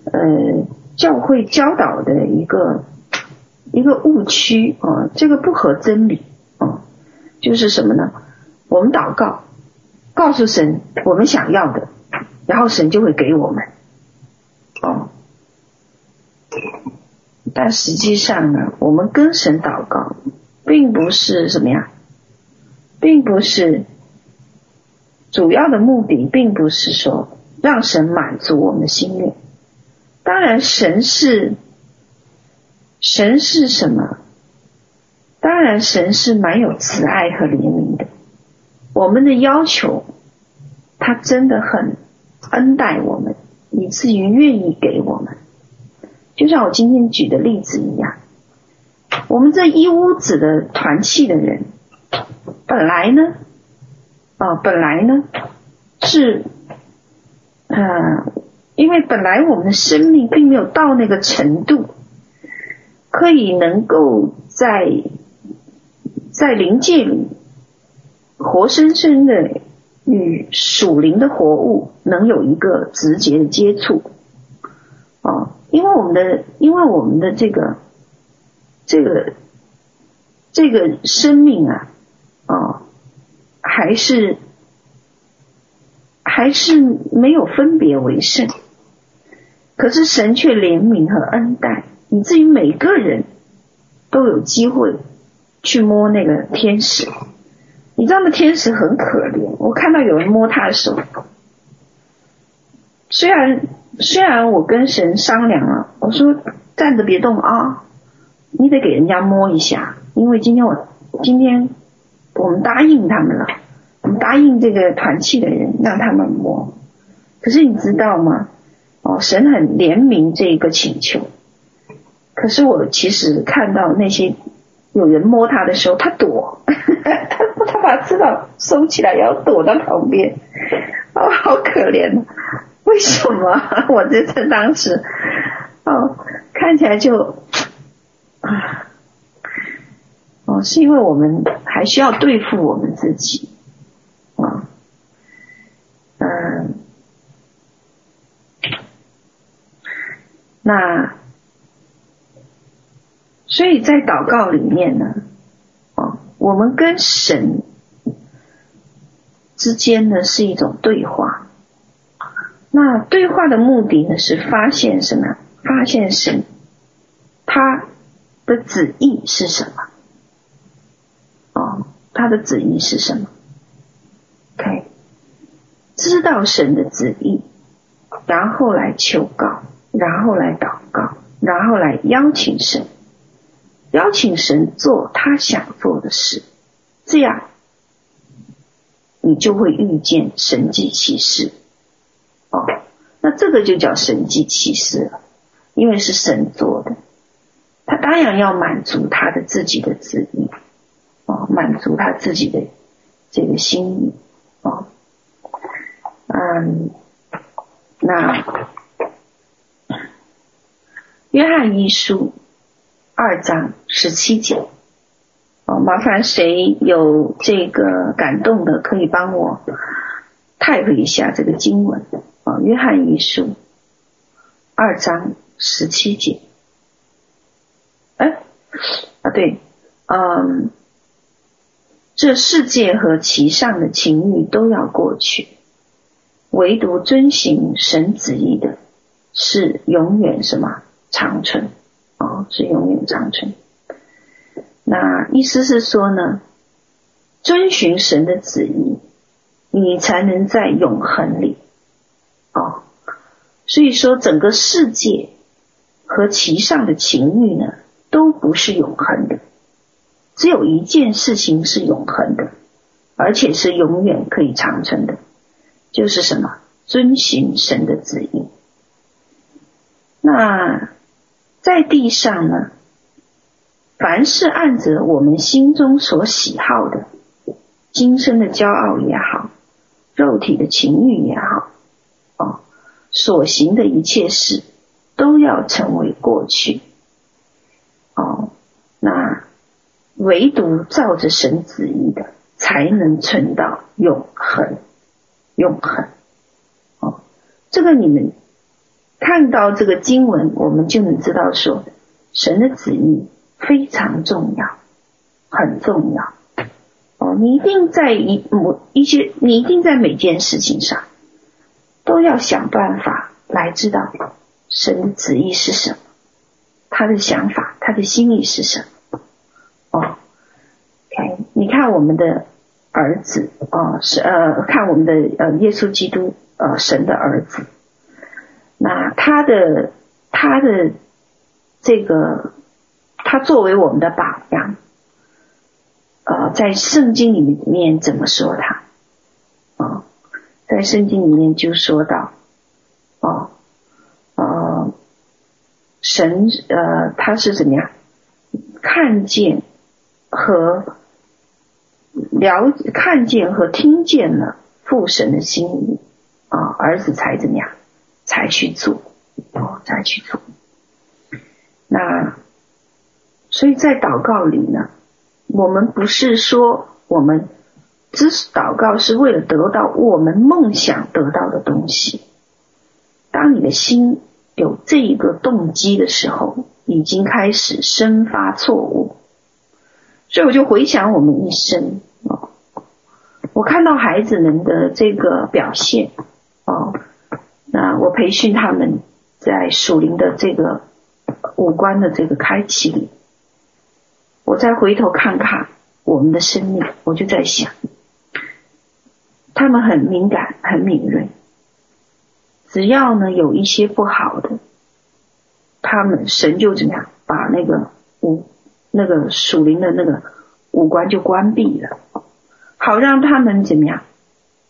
呃教会教导的一个一个误区啊，这个不合真理啊。就是什么呢？我们祷告，告诉神我们想要的，然后神就会给我们哦。但实际上呢，我们跟神祷告，并不是什么呀，并不是。主要的目的并不是说让神满足我们的心愿，当然神是神是什么？当然神是蛮有慈爱和怜悯的。我们的要求，他真的很恩待我们，以至于愿意给我们。就像我今天举的例子一样，我们这一屋子的团契的人，本来呢。啊，本来呢是，呃，因为本来我们的生命并没有到那个程度，可以能够在在灵界里，活生生的与属灵的活物能有一个直接的接触，哦，因为我们的，因为我们的这个，这个，这个生命啊，哦，还是还是没有分别为圣，可是神却怜悯和恩待，以至于每个人都有机会去摸那个天使。你知道吗？天使很可怜。我看到有人摸他的手，虽然虽然我跟神商量了，我说站着别动啊，你得给人家摸一下，因为今天我今天我们答应他们了，我们答应这个团契的人让他们摸。可是你知道吗？哦，神很怜悯这一个请求。可是我其实看到那些有人摸他的时候，他躲。他把翅膀收起来，要躲到旁边，哦，好可怜！为什么？我这次当时，哦，看起来就啊，哦，是因为我们还需要对付我们自己，啊，嗯，那，所以在祷告里面呢。我们跟神之间呢是一种对话，那对话的目的呢是发现什么？发现神他的旨意是什么？哦，他的旨意是什么？OK，知道神的旨意，然后来求告，然后来祷告，然后来邀请神。邀请神做他想做的事，这样你就会遇见神迹奇事。哦，那这个就叫神迹奇事了，因为是神做的，他当然要满足他的自己的旨意，哦，满足他自己的这个心意，哦，嗯，那约翰一书。二章十七节，哦，麻烦谁有这个感动的，可以帮我 type 一下这个经文。啊，约翰一书二章十七节，哎，啊对，嗯，这世界和其上的情欲都要过去，唯独遵行神旨意的，是永远什么？长存。哦，是永远长存。那意思是说呢，遵循神的旨意，你才能在永恒里。哦，所以说整个世界和其上的情欲呢，都不是永恒的。只有一件事情是永恒的，而且是永远可以长存的，就是什么？遵循神的旨意。那。在地上呢，凡是按着我们心中所喜好的，今生的骄傲也好，肉体的情欲也好，哦，所行的一切事，都要成为过去。哦，那唯独照着神旨意的，才能存到永恒，永恒。哦，这个你们。看到这个经文，我们就能知道说，神的旨意非常重要，很重要。哦，你一定在一某一些，你一定在每件事情上，都要想办法来知道神的旨意是什么，他的想法，他的心意是什么。哦，OK，你看我们的儿子，哦，是呃，看我们的呃，耶稣基督，呃，神的儿子。他的他的这个，他作为我们的榜样，呃，在圣经里面怎么说他？啊、在圣经里面就说到，哦、呃，神呃他是怎么样看见和了看见和听见了父神的心意啊、儿子才怎么样？才去做，哦，再去做。那所以在祷告里呢，我们不是说我们只是祷告是为了得到我们梦想得到的东西。当你的心有这一个动机的时候，已经开始生发错误。所以我就回想我们一生哦，我看到孩子们的这个表现哦，那我培训他们在属灵的这个五官的这个开启里，我再回头看看我们的生命，我就在想，他们很敏感，很敏锐，只要呢有一些不好的，他们神就怎么样把那个五。那个属灵的那个五官就关闭了，好让他们怎么样？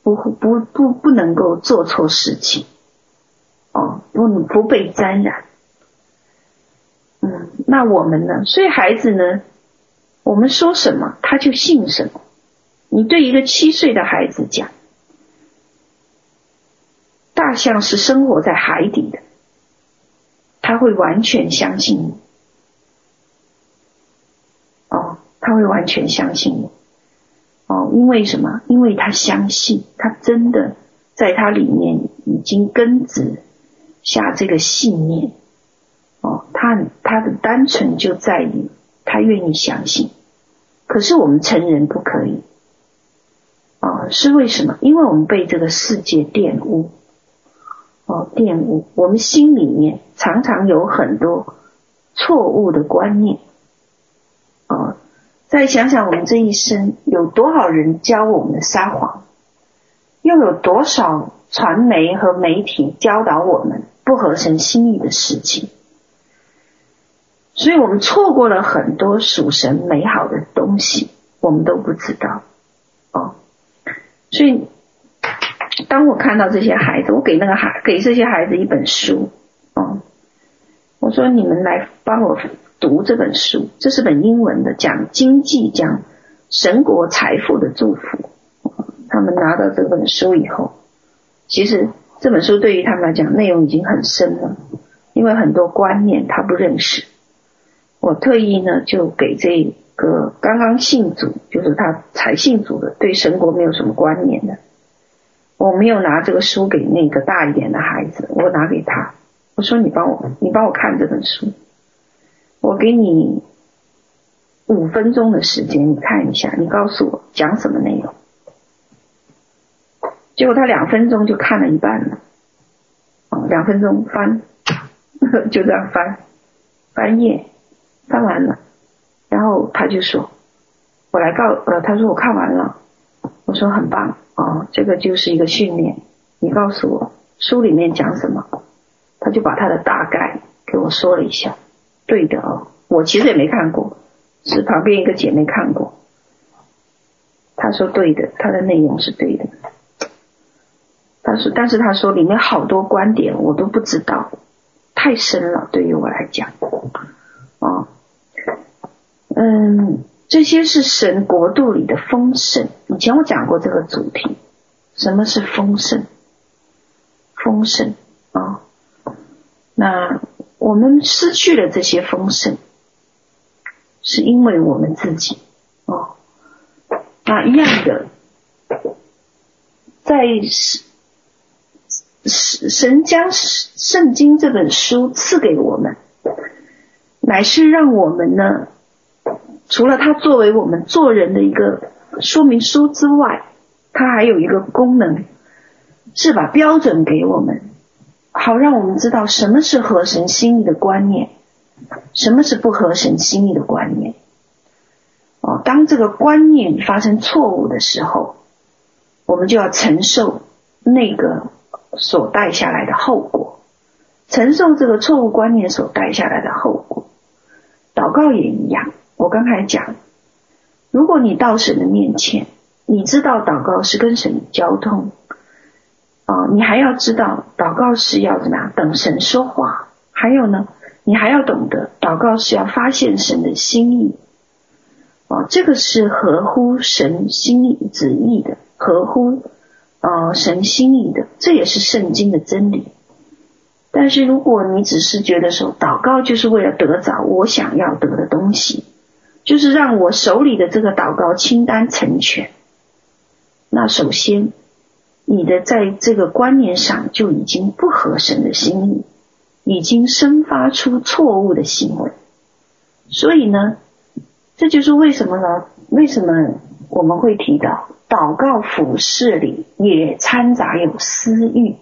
不不不不能够做错事情，哦，不不被沾染。嗯，那我们呢？所以孩子呢，我们说什么他就信什么。你对一个七岁的孩子讲，大象是生活在海底的，他会完全相信你。他会完全相信你，哦，因为什么？因为他相信，他真的在他里面已经根植下这个信念，哦，他他的单纯就在于他愿意相信。可是我们成人不可以，哦，是为什么？因为我们被这个世界玷污，哦，玷污，我们心里面常常有很多错误的观念。再想想我们这一生有多少人教我们撒谎，又有多少传媒和媒体教导我们不合神心意的事情，所以我们错过了很多属神美好的东西，我们都不知道哦。所以当我看到这些孩子，我给那个孩给这些孩子一本书哦，我说你们来帮我。读这本书，这是本英文的，讲经济，讲神国财富的祝福。他们拿到这本书以后，其实这本书对于他们来讲内容已经很深了，因为很多观念他不认识。我特意呢就给这个刚刚信主，就是他才信主的，对神国没有什么观念的，我没有拿这个书给那个大一点的孩子，我拿给他，我说你帮我，你帮我看这本书。我给你五分钟的时间，你看一下，你告诉我讲什么内容。结果他两分钟就看了一半了，哦，两分钟翻，就这样翻，翻页，翻完了，然后他就说：“我来告，呃，他说我看完了。”我说很棒，哦，这个就是一个训练。你告诉我书里面讲什么？他就把他的大概给我说了一下。对的哦，我其实也没看过，是旁边一个姐妹看过。她说对的，她的内容是对的。但是，但是他说里面好多观点我都不知道，太深了，对于我来讲。哦，嗯，这些是神国度里的丰盛。以前我讲过这个主题，什么是丰盛？丰盛啊，那。我们失去了这些丰盛，是因为我们自己哦。那一样的，在是神神将圣经这本书赐给我们，乃是让我们呢，除了它作为我们做人的一个说明书之外，它还有一个功能，是把标准给我们。好，让我们知道什么是合神心意的观念，什么是不合神心意的观念。哦，当这个观念发生错误的时候，我们就要承受那个所带下来的后果，承受这个错误观念所带下来的后果。祷告也一样，我刚才讲，如果你到神的面前，你知道祷告是跟神交通。哦，你还要知道，祷告是要怎么样？等神说话。还有呢，你还要懂得，祷告是要发现神的心意。哦，这个是合乎神心意旨意的，合乎呃神心意的，这也是圣经的真理。但是如果你只是觉得说，祷告就是为了得着我想要得的东西，就是让我手里的这个祷告清单成全。那首先你的在这个观念上就已经不合神的心意，已经生发出错误的行为。所以呢，这就是为什么呢？为什么我们会提到祷告服事里也掺杂有私欲？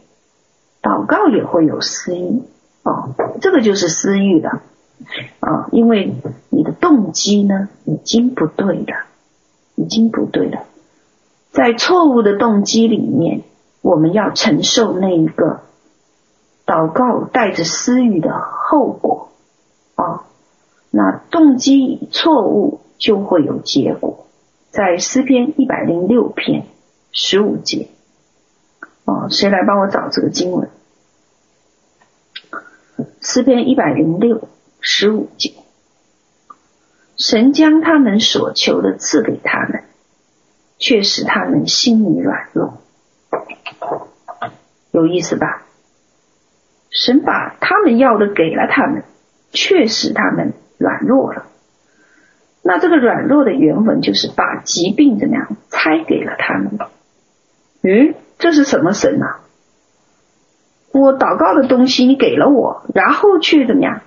祷告也会有私欲哦，这个就是私欲了啊，因为你的动机呢已经不对了，已经不对了，在错误的动机里面，我们要承受那一个祷告带着私欲的后果啊。那动机错误就会有结果，在诗篇一百零六篇十五节，哦，谁来帮我找这个经文？诗篇一百零六十五节，神将他们所求的赐给他们，却使他们心里软弱，有意思吧？神把他们要的给了他们，却使他们。软弱了，那这个软弱的原文就是把疾病怎么样拆给了他们。嗯，这是什么神啊？我祷告的东西你给了我，然后去怎么样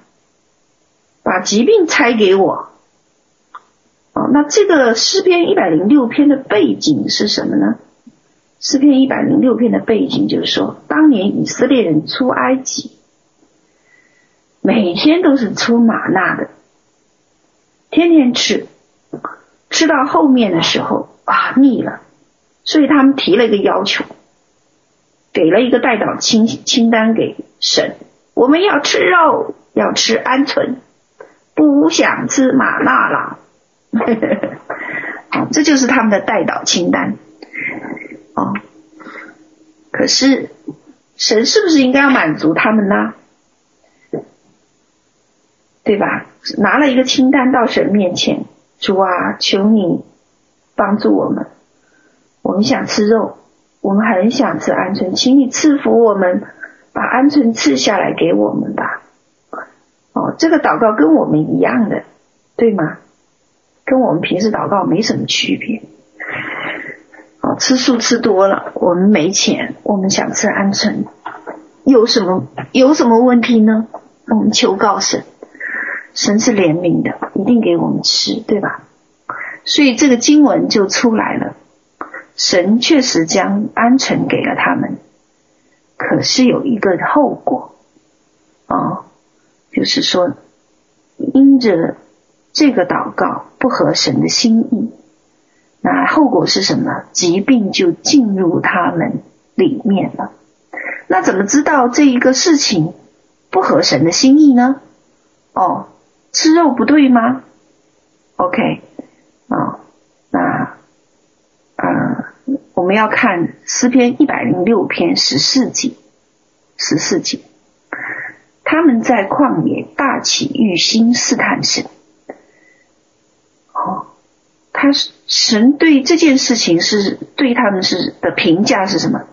把疾病拆给我？哦，那这个诗篇一百零六篇的背景是什么呢？诗篇一百零六篇的背景就是说，当年以色列人出埃及，每天都是出玛纳的。天天吃，吃到后面的时候啊腻了，所以他们提了一个要求，给了一个代祷清清单给神，我们要吃肉，要吃鹌鹑，不想吃玛纳了。这就是他们的代祷清单。哦，可是神是不是应该要满足他们呢？对吧？拿了一个清单到神面前，主啊，求你帮助我们。我们想吃肉，我们很想吃鹌鹑，请你赐福我们，把鹌鹑赐下来给我们吧。哦，这个祷告跟我们一样的，对吗？跟我们平时祷告没什么区别。哦，吃素吃多了，我们没钱，我们想吃鹌鹑，有什么有什么问题呢？我们求告神。神是怜悯的，一定给我们吃，对吧？所以这个经文就出来了。神确实将鹌鹑给了他们，可是有一个后果啊、哦，就是说，因着这个祷告不合神的心意，那后果是什么？疾病就进入他们里面了。那怎么知道这一个事情不合神的心意呢？哦。吃肉不对吗？OK，啊、那，呃，我们要看诗篇一百零六篇十四节，十四节，他们在旷野大起欲心试探神。哦，他是神对这件事情是对他们是的评价是什么？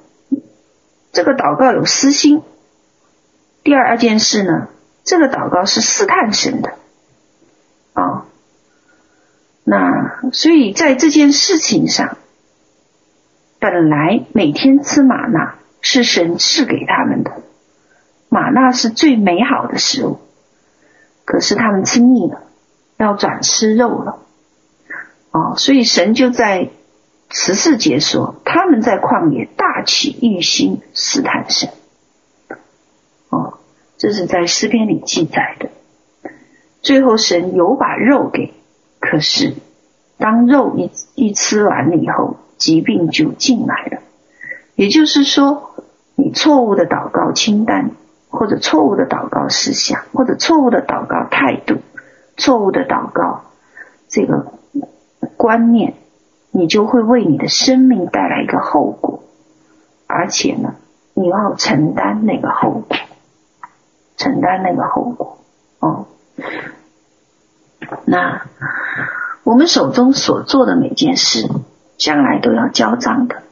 这个祷告有私心。第二件事呢，这个祷告是试探神的。那所以在这件事情上，本来每天吃玛纳是神赐给他们的，玛纳是最美好的食物，可是他们吃腻了，要转吃肉了，哦，所以神就在十四节说，他们在旷野大起欲心试探神，哦，这是在诗篇里记载的。最后，神有把肉给，可是当肉一一吃完了以后，疾病就进来了。也就是说，你错误的祷告清单，或者错误的祷告思想，或者错误的祷告态度，错误的祷告这个观念，你就会为你的生命带来一个后果，而且呢，你要承担那个后果，承担那个后果，哦。那我们手中所做的每件事，将来都要交账的，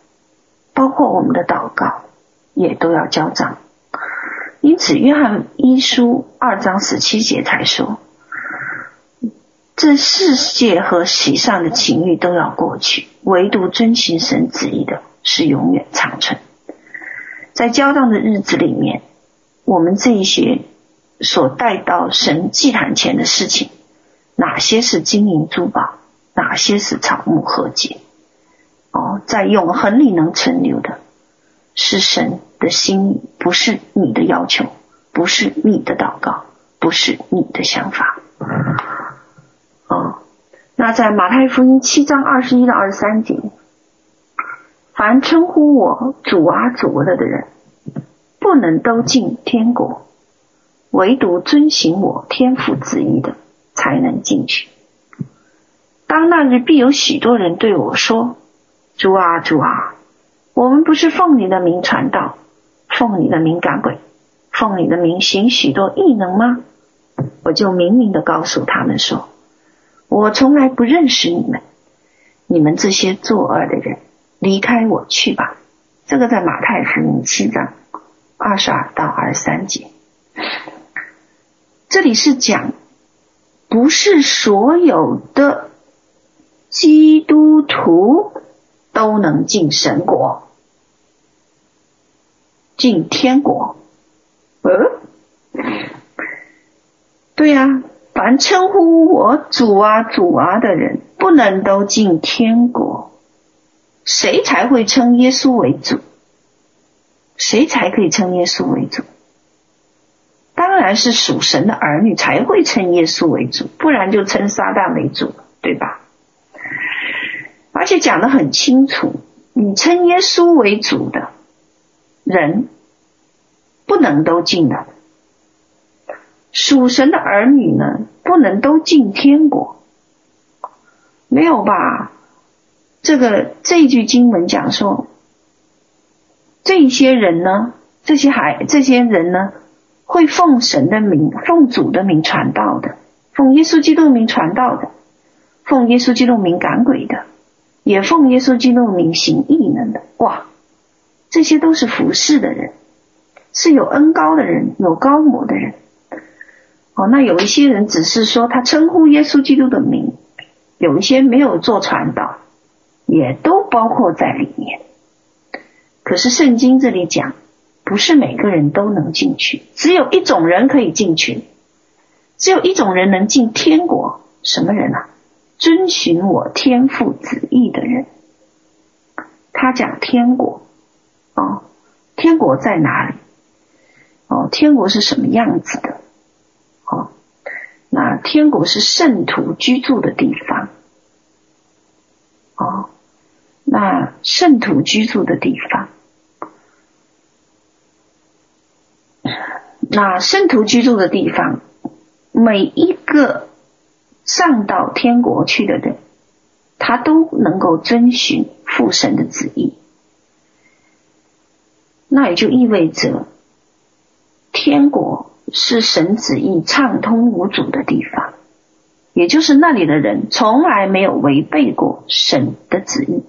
包括我们的祷告，也都要交账。因此，约翰一书二章十七节才说：“这世界和世上的情欲都要过去，唯独遵行神旨意的是永远长存。在交账的日子里面，我们这一些所带到神祭坛前的事情，哪些是金银珠宝，哪些是草木禾秸？哦，在永恒里能存留的，是神的心意，不是你的要求，不是你的祷告，不是你的想法。哦，那在马太福音七章二十一到二十三节。凡称呼我主啊主啊的人，不能都进天国，唯独遵行我天父旨意的，才能进去。当那日，必有许多人对我说：“主啊主啊，我们不是奉你的名传道，奉你的名赶鬼，奉你的名行许多异能吗？”我就明明的告诉他们说：“我从来不认识你们，你们这些作恶的人。”离开我去吧，这个在马太福音七章二十二到二十三节。这里是讲，不是所有的基督徒都能进神国，进天国。呃，对呀，凡称呼我主啊主啊的人，不能都进天国。谁才会称耶稣为主？谁才可以称耶稣为主？当然是属神的儿女才会称耶稣为主，不然就称撒旦为主，对吧？而且讲的很清楚，你称耶稣为主的人，不能都进的。属神的儿女呢，不能都进天国，没有吧？这个这句经文讲说，这些人呢，这些孩这些人呢，会奉神的名、奉主的名传道的，奉耶稣基督名传道的，奉耶稣基督名赶鬼的，也奉耶稣基督名行异能的。哇，这些都是服侍的人，是有恩高的人，有膏抹的人。哦，那有一些人只是说他称呼耶稣基督的名，有一些没有做传道。也都包括在里面，可是圣经这里讲，不是每个人都能进去，只有一种人可以进去，只有一种人能进天国，什么人啊？遵循我天父旨意的人。他讲天国，哦，天国在哪里？哦，天国是什么样子的？哦，那天国是圣徒居住的地方，哦。那圣徒居住的地方，那圣徒居住的地方，每一个上到天国去的人，他都能够遵循父神的旨意。那也就意味着，天国是神旨意畅通无阻的地方，也就是那里的人从来没有违背过神的旨意。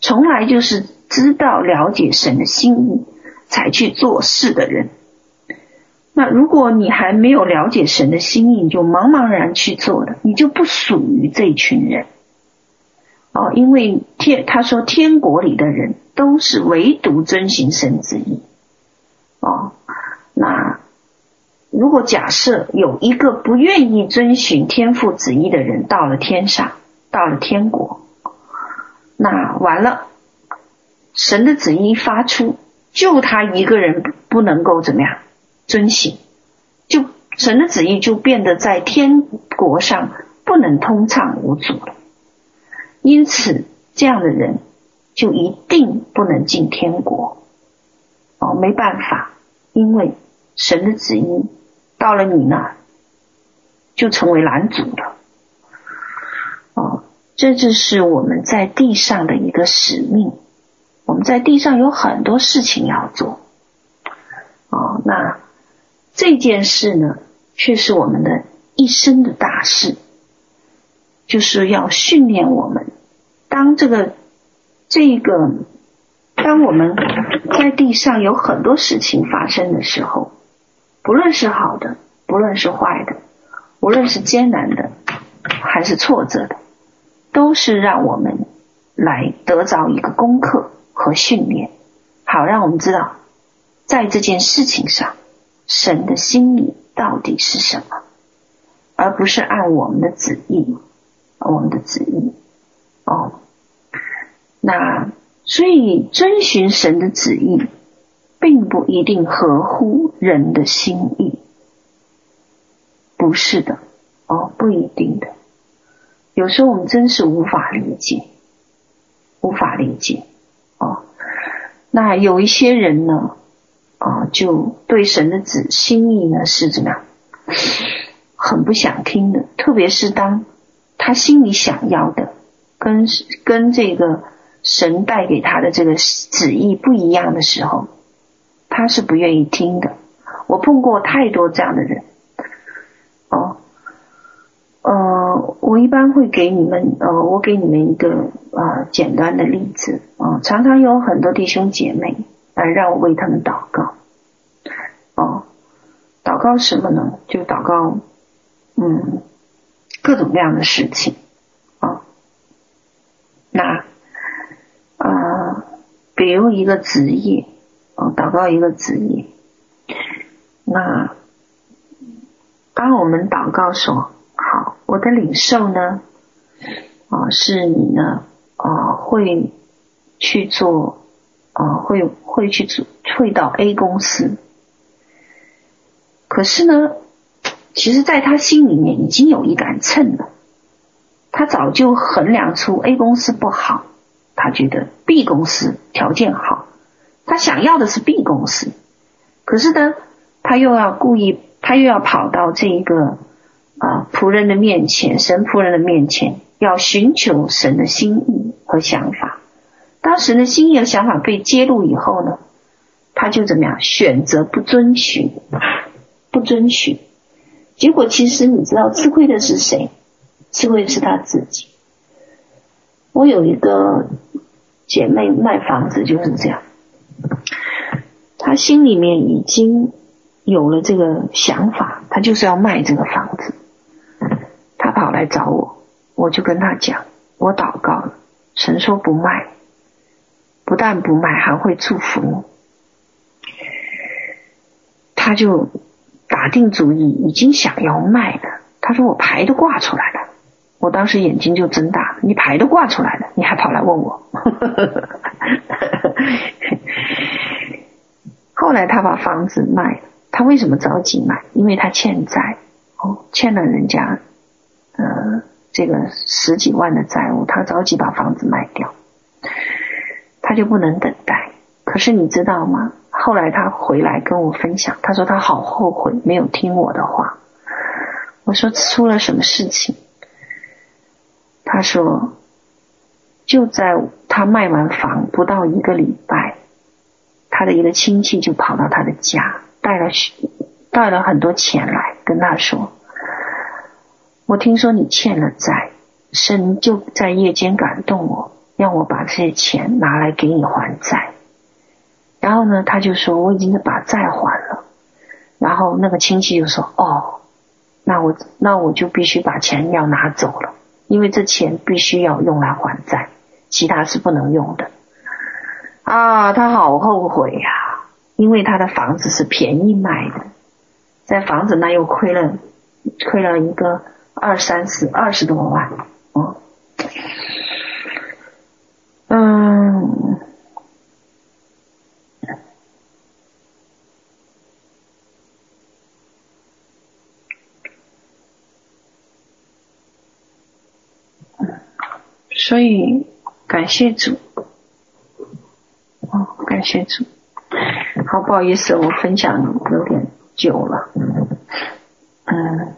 从来就是知道了解神的心意才去做事的人。那如果你还没有了解神的心意，你就茫茫然去做的，你就不属于这群人。哦，因为天他说天国里的人都是唯独遵行神旨意。哦，那如果假设有一个不愿意遵循天父旨意的人到了天上，到了天国。那完了，神的旨意发出，就他一个人不能够怎么样遵行，就神的旨意就变得在天国上不能通畅无阻了。因此，这样的人就一定不能进天国。哦，没办法，因为神的旨意到了你那，就成为拦阻了。哦。这就是我们在地上的一个使命。我们在地上有很多事情要做，哦，那这件事呢，却是我们的一生的大事，就是要训练我们。当这个这个，当我们在地上有很多事情发生的时候，不论是好的，不论是坏的，无论是艰难的，还是挫折的。都是让我们来得着一个功课和训练，好让我们知道，在这件事情上，神的心意到底是什么，而不是按我们的旨意，我们的旨意，哦，那所以遵循神的旨意，并不一定合乎人的心意，不是的，哦，不一定的。有时候我们真是无法理解，无法理解哦。那有一些人呢，啊、就对神的旨心意呢是怎么样，很不想听的。特别是当他心里想要的跟跟这个神带给他的这个旨意不一样的时候，他是不愿意听的。我碰过太多这样的人。哦呃，我一般会给你们，呃，我给你们一个呃简单的例子啊、常常有很多弟兄姐妹来让我为他们祷告，哦、祷告什么呢？就祷告，嗯，各种各样的事情啊、那，呃，比如一个职业，哦、祷告一个职业。那，当我们祷告说。好，我的领受呢，啊、是你呢，啊、会去做，呃，会会去做，会到 A 公司。可是呢，其实在他心里面已经有一杆秤了，他早就衡量出 A 公司不好，他觉得 B 公司条件好，他想要的是 B 公司，可是呢，他又要故意，他又要跑到这一个。啊，仆人的面前，神仆人的面前，要寻求神的心意和想法。当时呢心意和想法被揭露以后呢，他就怎么样？选择不遵循，不遵循。结果其实你知道，吃亏的是谁？吃亏的是他自己。我有一个姐妹卖房子就是这样，她心里面已经有了这个想法，她就是要卖这个房子。他跑来找我，我就跟他讲，我祷告了，神说不卖，不但不卖，还会祝福。他就打定主意，已经想要卖了。他说我牌都挂出来了，我当时眼睛就睁大，你牌都挂出来了，你还跑来问我。后来他把房子卖了，他为什么着急卖？因为他欠债，哦，欠了人家。呃，这个十几万的债务，他着急把房子卖掉，他就不能等待。可是你知道吗？后来他回来跟我分享，他说他好后悔没有听我的话。我说出了什么事情？他说就在他卖完房不到一个礼拜，他的一个亲戚就跑到他的家，带了带了很多钱来跟他说。我听说你欠了债，神就在夜间感动我，让我把这些钱拿来给你还债。然后呢，他就说我已经把债还了。然后那个亲戚就说：“哦，那我那我就必须把钱要拿走了，因为这钱必须要用来还债，其他是不能用的。”啊，他好后悔呀，因为他的房子是便宜卖的，在房子那又亏了，亏了一个。二三十二十多万，哦，嗯，所以感谢主，哦，感谢主，好，不好意思，我分享有点久了，嗯。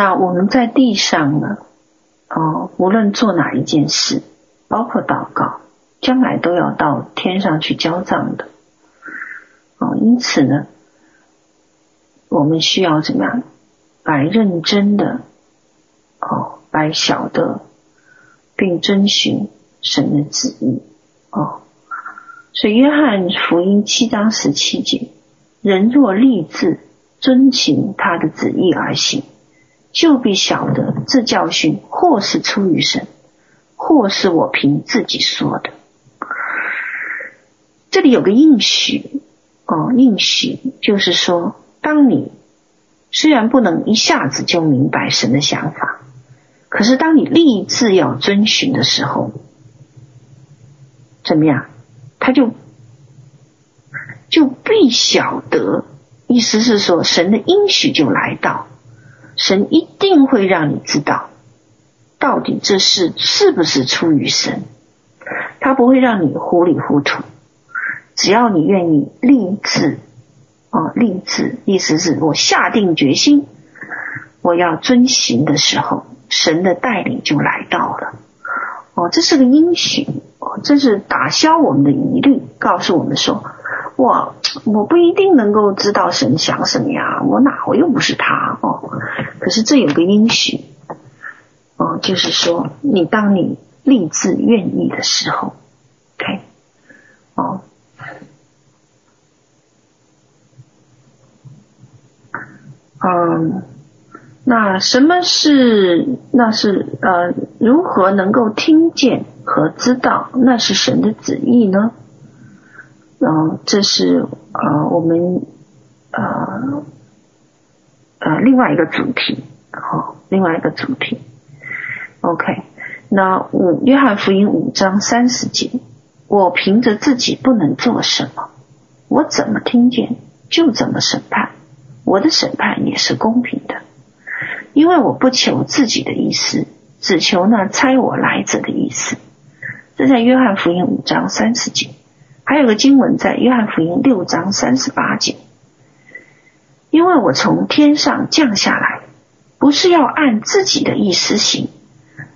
那我们在地上呢，哦，无论做哪一件事，包括祷告，将来都要到天上去交账的，哦，因此呢，我们需要怎么样来认真的哦，来晓得并遵循神的旨意哦。所以约翰福音七章十七节，人若立志遵行他的旨意而行，就必晓得这教训或是出于神，或是我凭自己说的。这里有个应许哦，应许就是说，当你虽然不能一下子就明白神的想法，可是当你立志要遵循的时候，怎么样？他就就必晓得，意思是说，神的应许就来到，神一定会让你知道，到底这事是不是出于神，他不会让你糊里糊涂，只要你愿意立志，啊，立志，意思是我下定决心，我要遵行的时候，神的带领就来到了。哦，这是个应许，哦，这是打消我们的疑虑，告诉我们说，我，我不一定能够知道神想什么呀，我哪我又不是他哦。可是这有个应许，哦，就是说，你当你立志愿意的时候，OK，哦，嗯。那什么是？那是呃，如何能够听见和知道那是神的旨意呢？嗯、呃，这是呃我们呃呃另外一个主题，好、哦，另外一个主题。OK，那五约翰福音五章三十节，我凭着自己不能做什么，我怎么听见就怎么审判，我的审判也是公平的。因为我不求自己的意思，只求那差我来者的意思。这在约翰福音五章三十节，还有个经文在约翰福音六章三十八节。因为我从天上降下来，不是要按自己的意思行，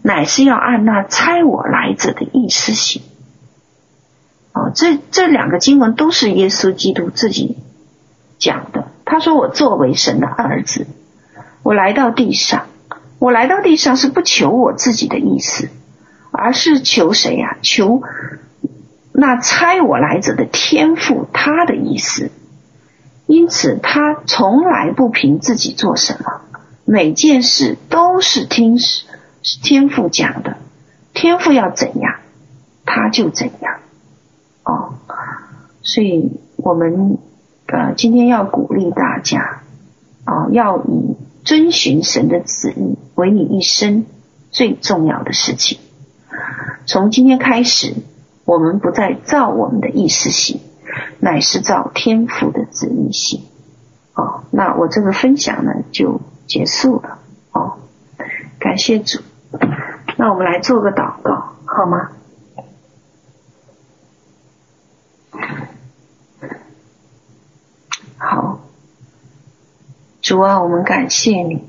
乃是要按那差我来者的意思行。哦，这这两个经文都是耶稣基督自己讲的。他说：“我作为神的儿子。”我来到地上，我来到地上是不求我自己的意思，而是求谁呀？求那猜我来者的天赋他的意思。因此，他从来不凭自己做什么，每件事都是听是天赋讲的。天赋要怎样，他就怎样。哦，所以我们呃今天要鼓励大家，哦，要以。遵循神的旨意为你一生最重要的事情。从今天开始，我们不再照我们的意识行，乃是照天父的旨意行。哦，那我这个分享呢就结束了。哦，感谢主。那我们来做个祷告，好吗？好。主啊，我们感谢你。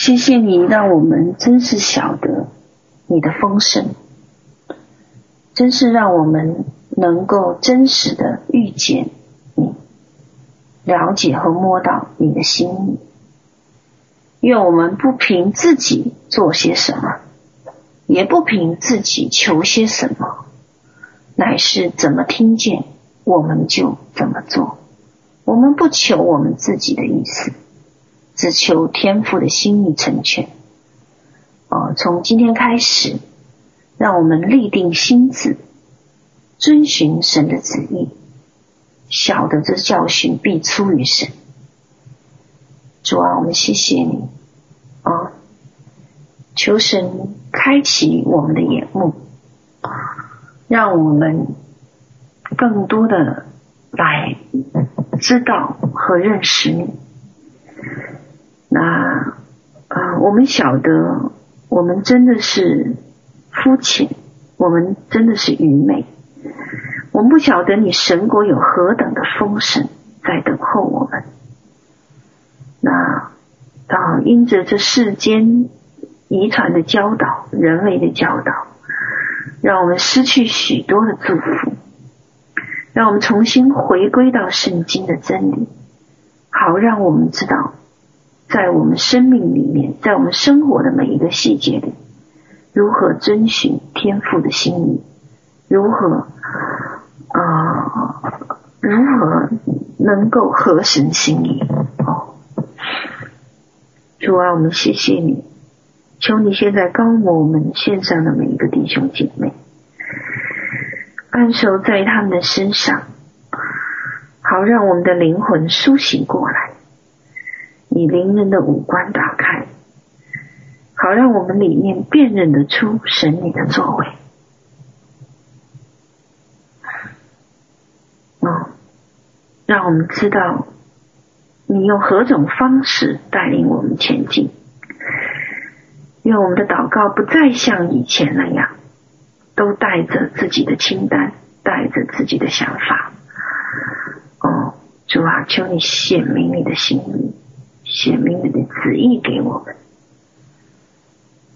谢谢你让我们真是晓得你的丰盛，真是让我们能够真实的遇见你，了解和摸到你的心意。愿我们不凭自己做些什么，也不凭自己求些什么，乃是怎么听见。我们就怎么做，我们不求我们自己的意思，只求天父的心意成全。哦，从今天开始，让我们立定心志，遵循神的旨意，晓得这教训必出于神。主啊，我们谢谢你啊！求神开启我们的眼目，让我们。更多的来知道和认识你。那啊、呃，我们晓得，我们真的是肤浅，我们真的是愚昧。我们不晓得你神国有何等的丰盛在等候我们。那啊，因着这世间遗传的教导，人为的教导，让我们失去许多的祝福。让我们重新回归到圣经的真理，好让我们知道，在我们生命里面，在我们生活的每一个细节里，如何遵循天赋的心意，如何啊、如何能够合神心意哦。主啊，我们谢谢你，求你现在膏抹我们线上的每一个弟兄姐妹，按手在他们的身上。好，让我们的灵魂苏醒过来，以灵人的五官打开，好让我们里面辨认得出神你的作为。哦，让我们知道你用何种方式带领我们前进，愿我们的祷告不再像以前那样，都带着自己的清单，带着自己的想法。哦，主啊，求你显明你的心意，显明你的旨意给我们，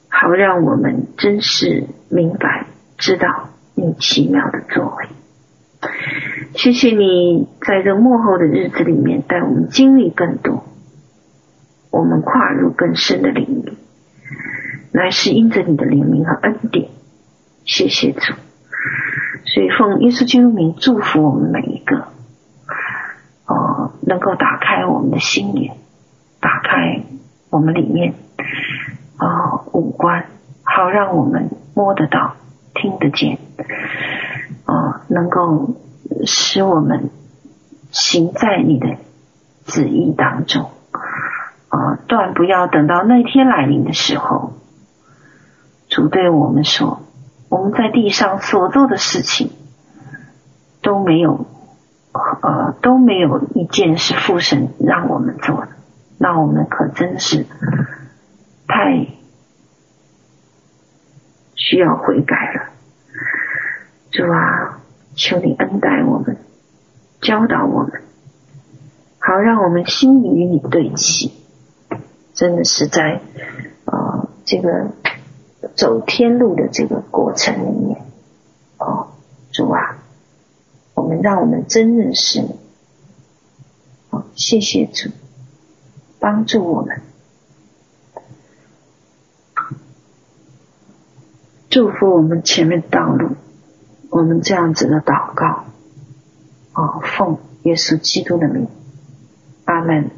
好让我们真实明白知道你奇妙的作为。谢谢你在这幕后的日子里面带我们经历更多，我们跨入更深的领域，乃是因着你的怜悯和恩典。谢谢主，所以奉耶稣基督名祝福我们每一个。哦，能够打开我们的心眼，打开我们里面哦五官，好让我们摸得到、听得见，啊，能够使我们行在你的旨意当中，啊，断不要等到那天来临的时候，主对我们说，我们在地上所做的事情都没有。呃，都没有一件是父神让我们做的，那我们可真是太需要悔改了。主啊，求你恩待我们，教导我们，好让我们心与你对齐。真的是在呃这个走天路的这个过程里面，哦，主啊。我们让我们真认识你，好，谢谢主，帮助我们，祝福我们前面道路，我们这样子的祷告，哦，奉耶稣基督的名，阿门。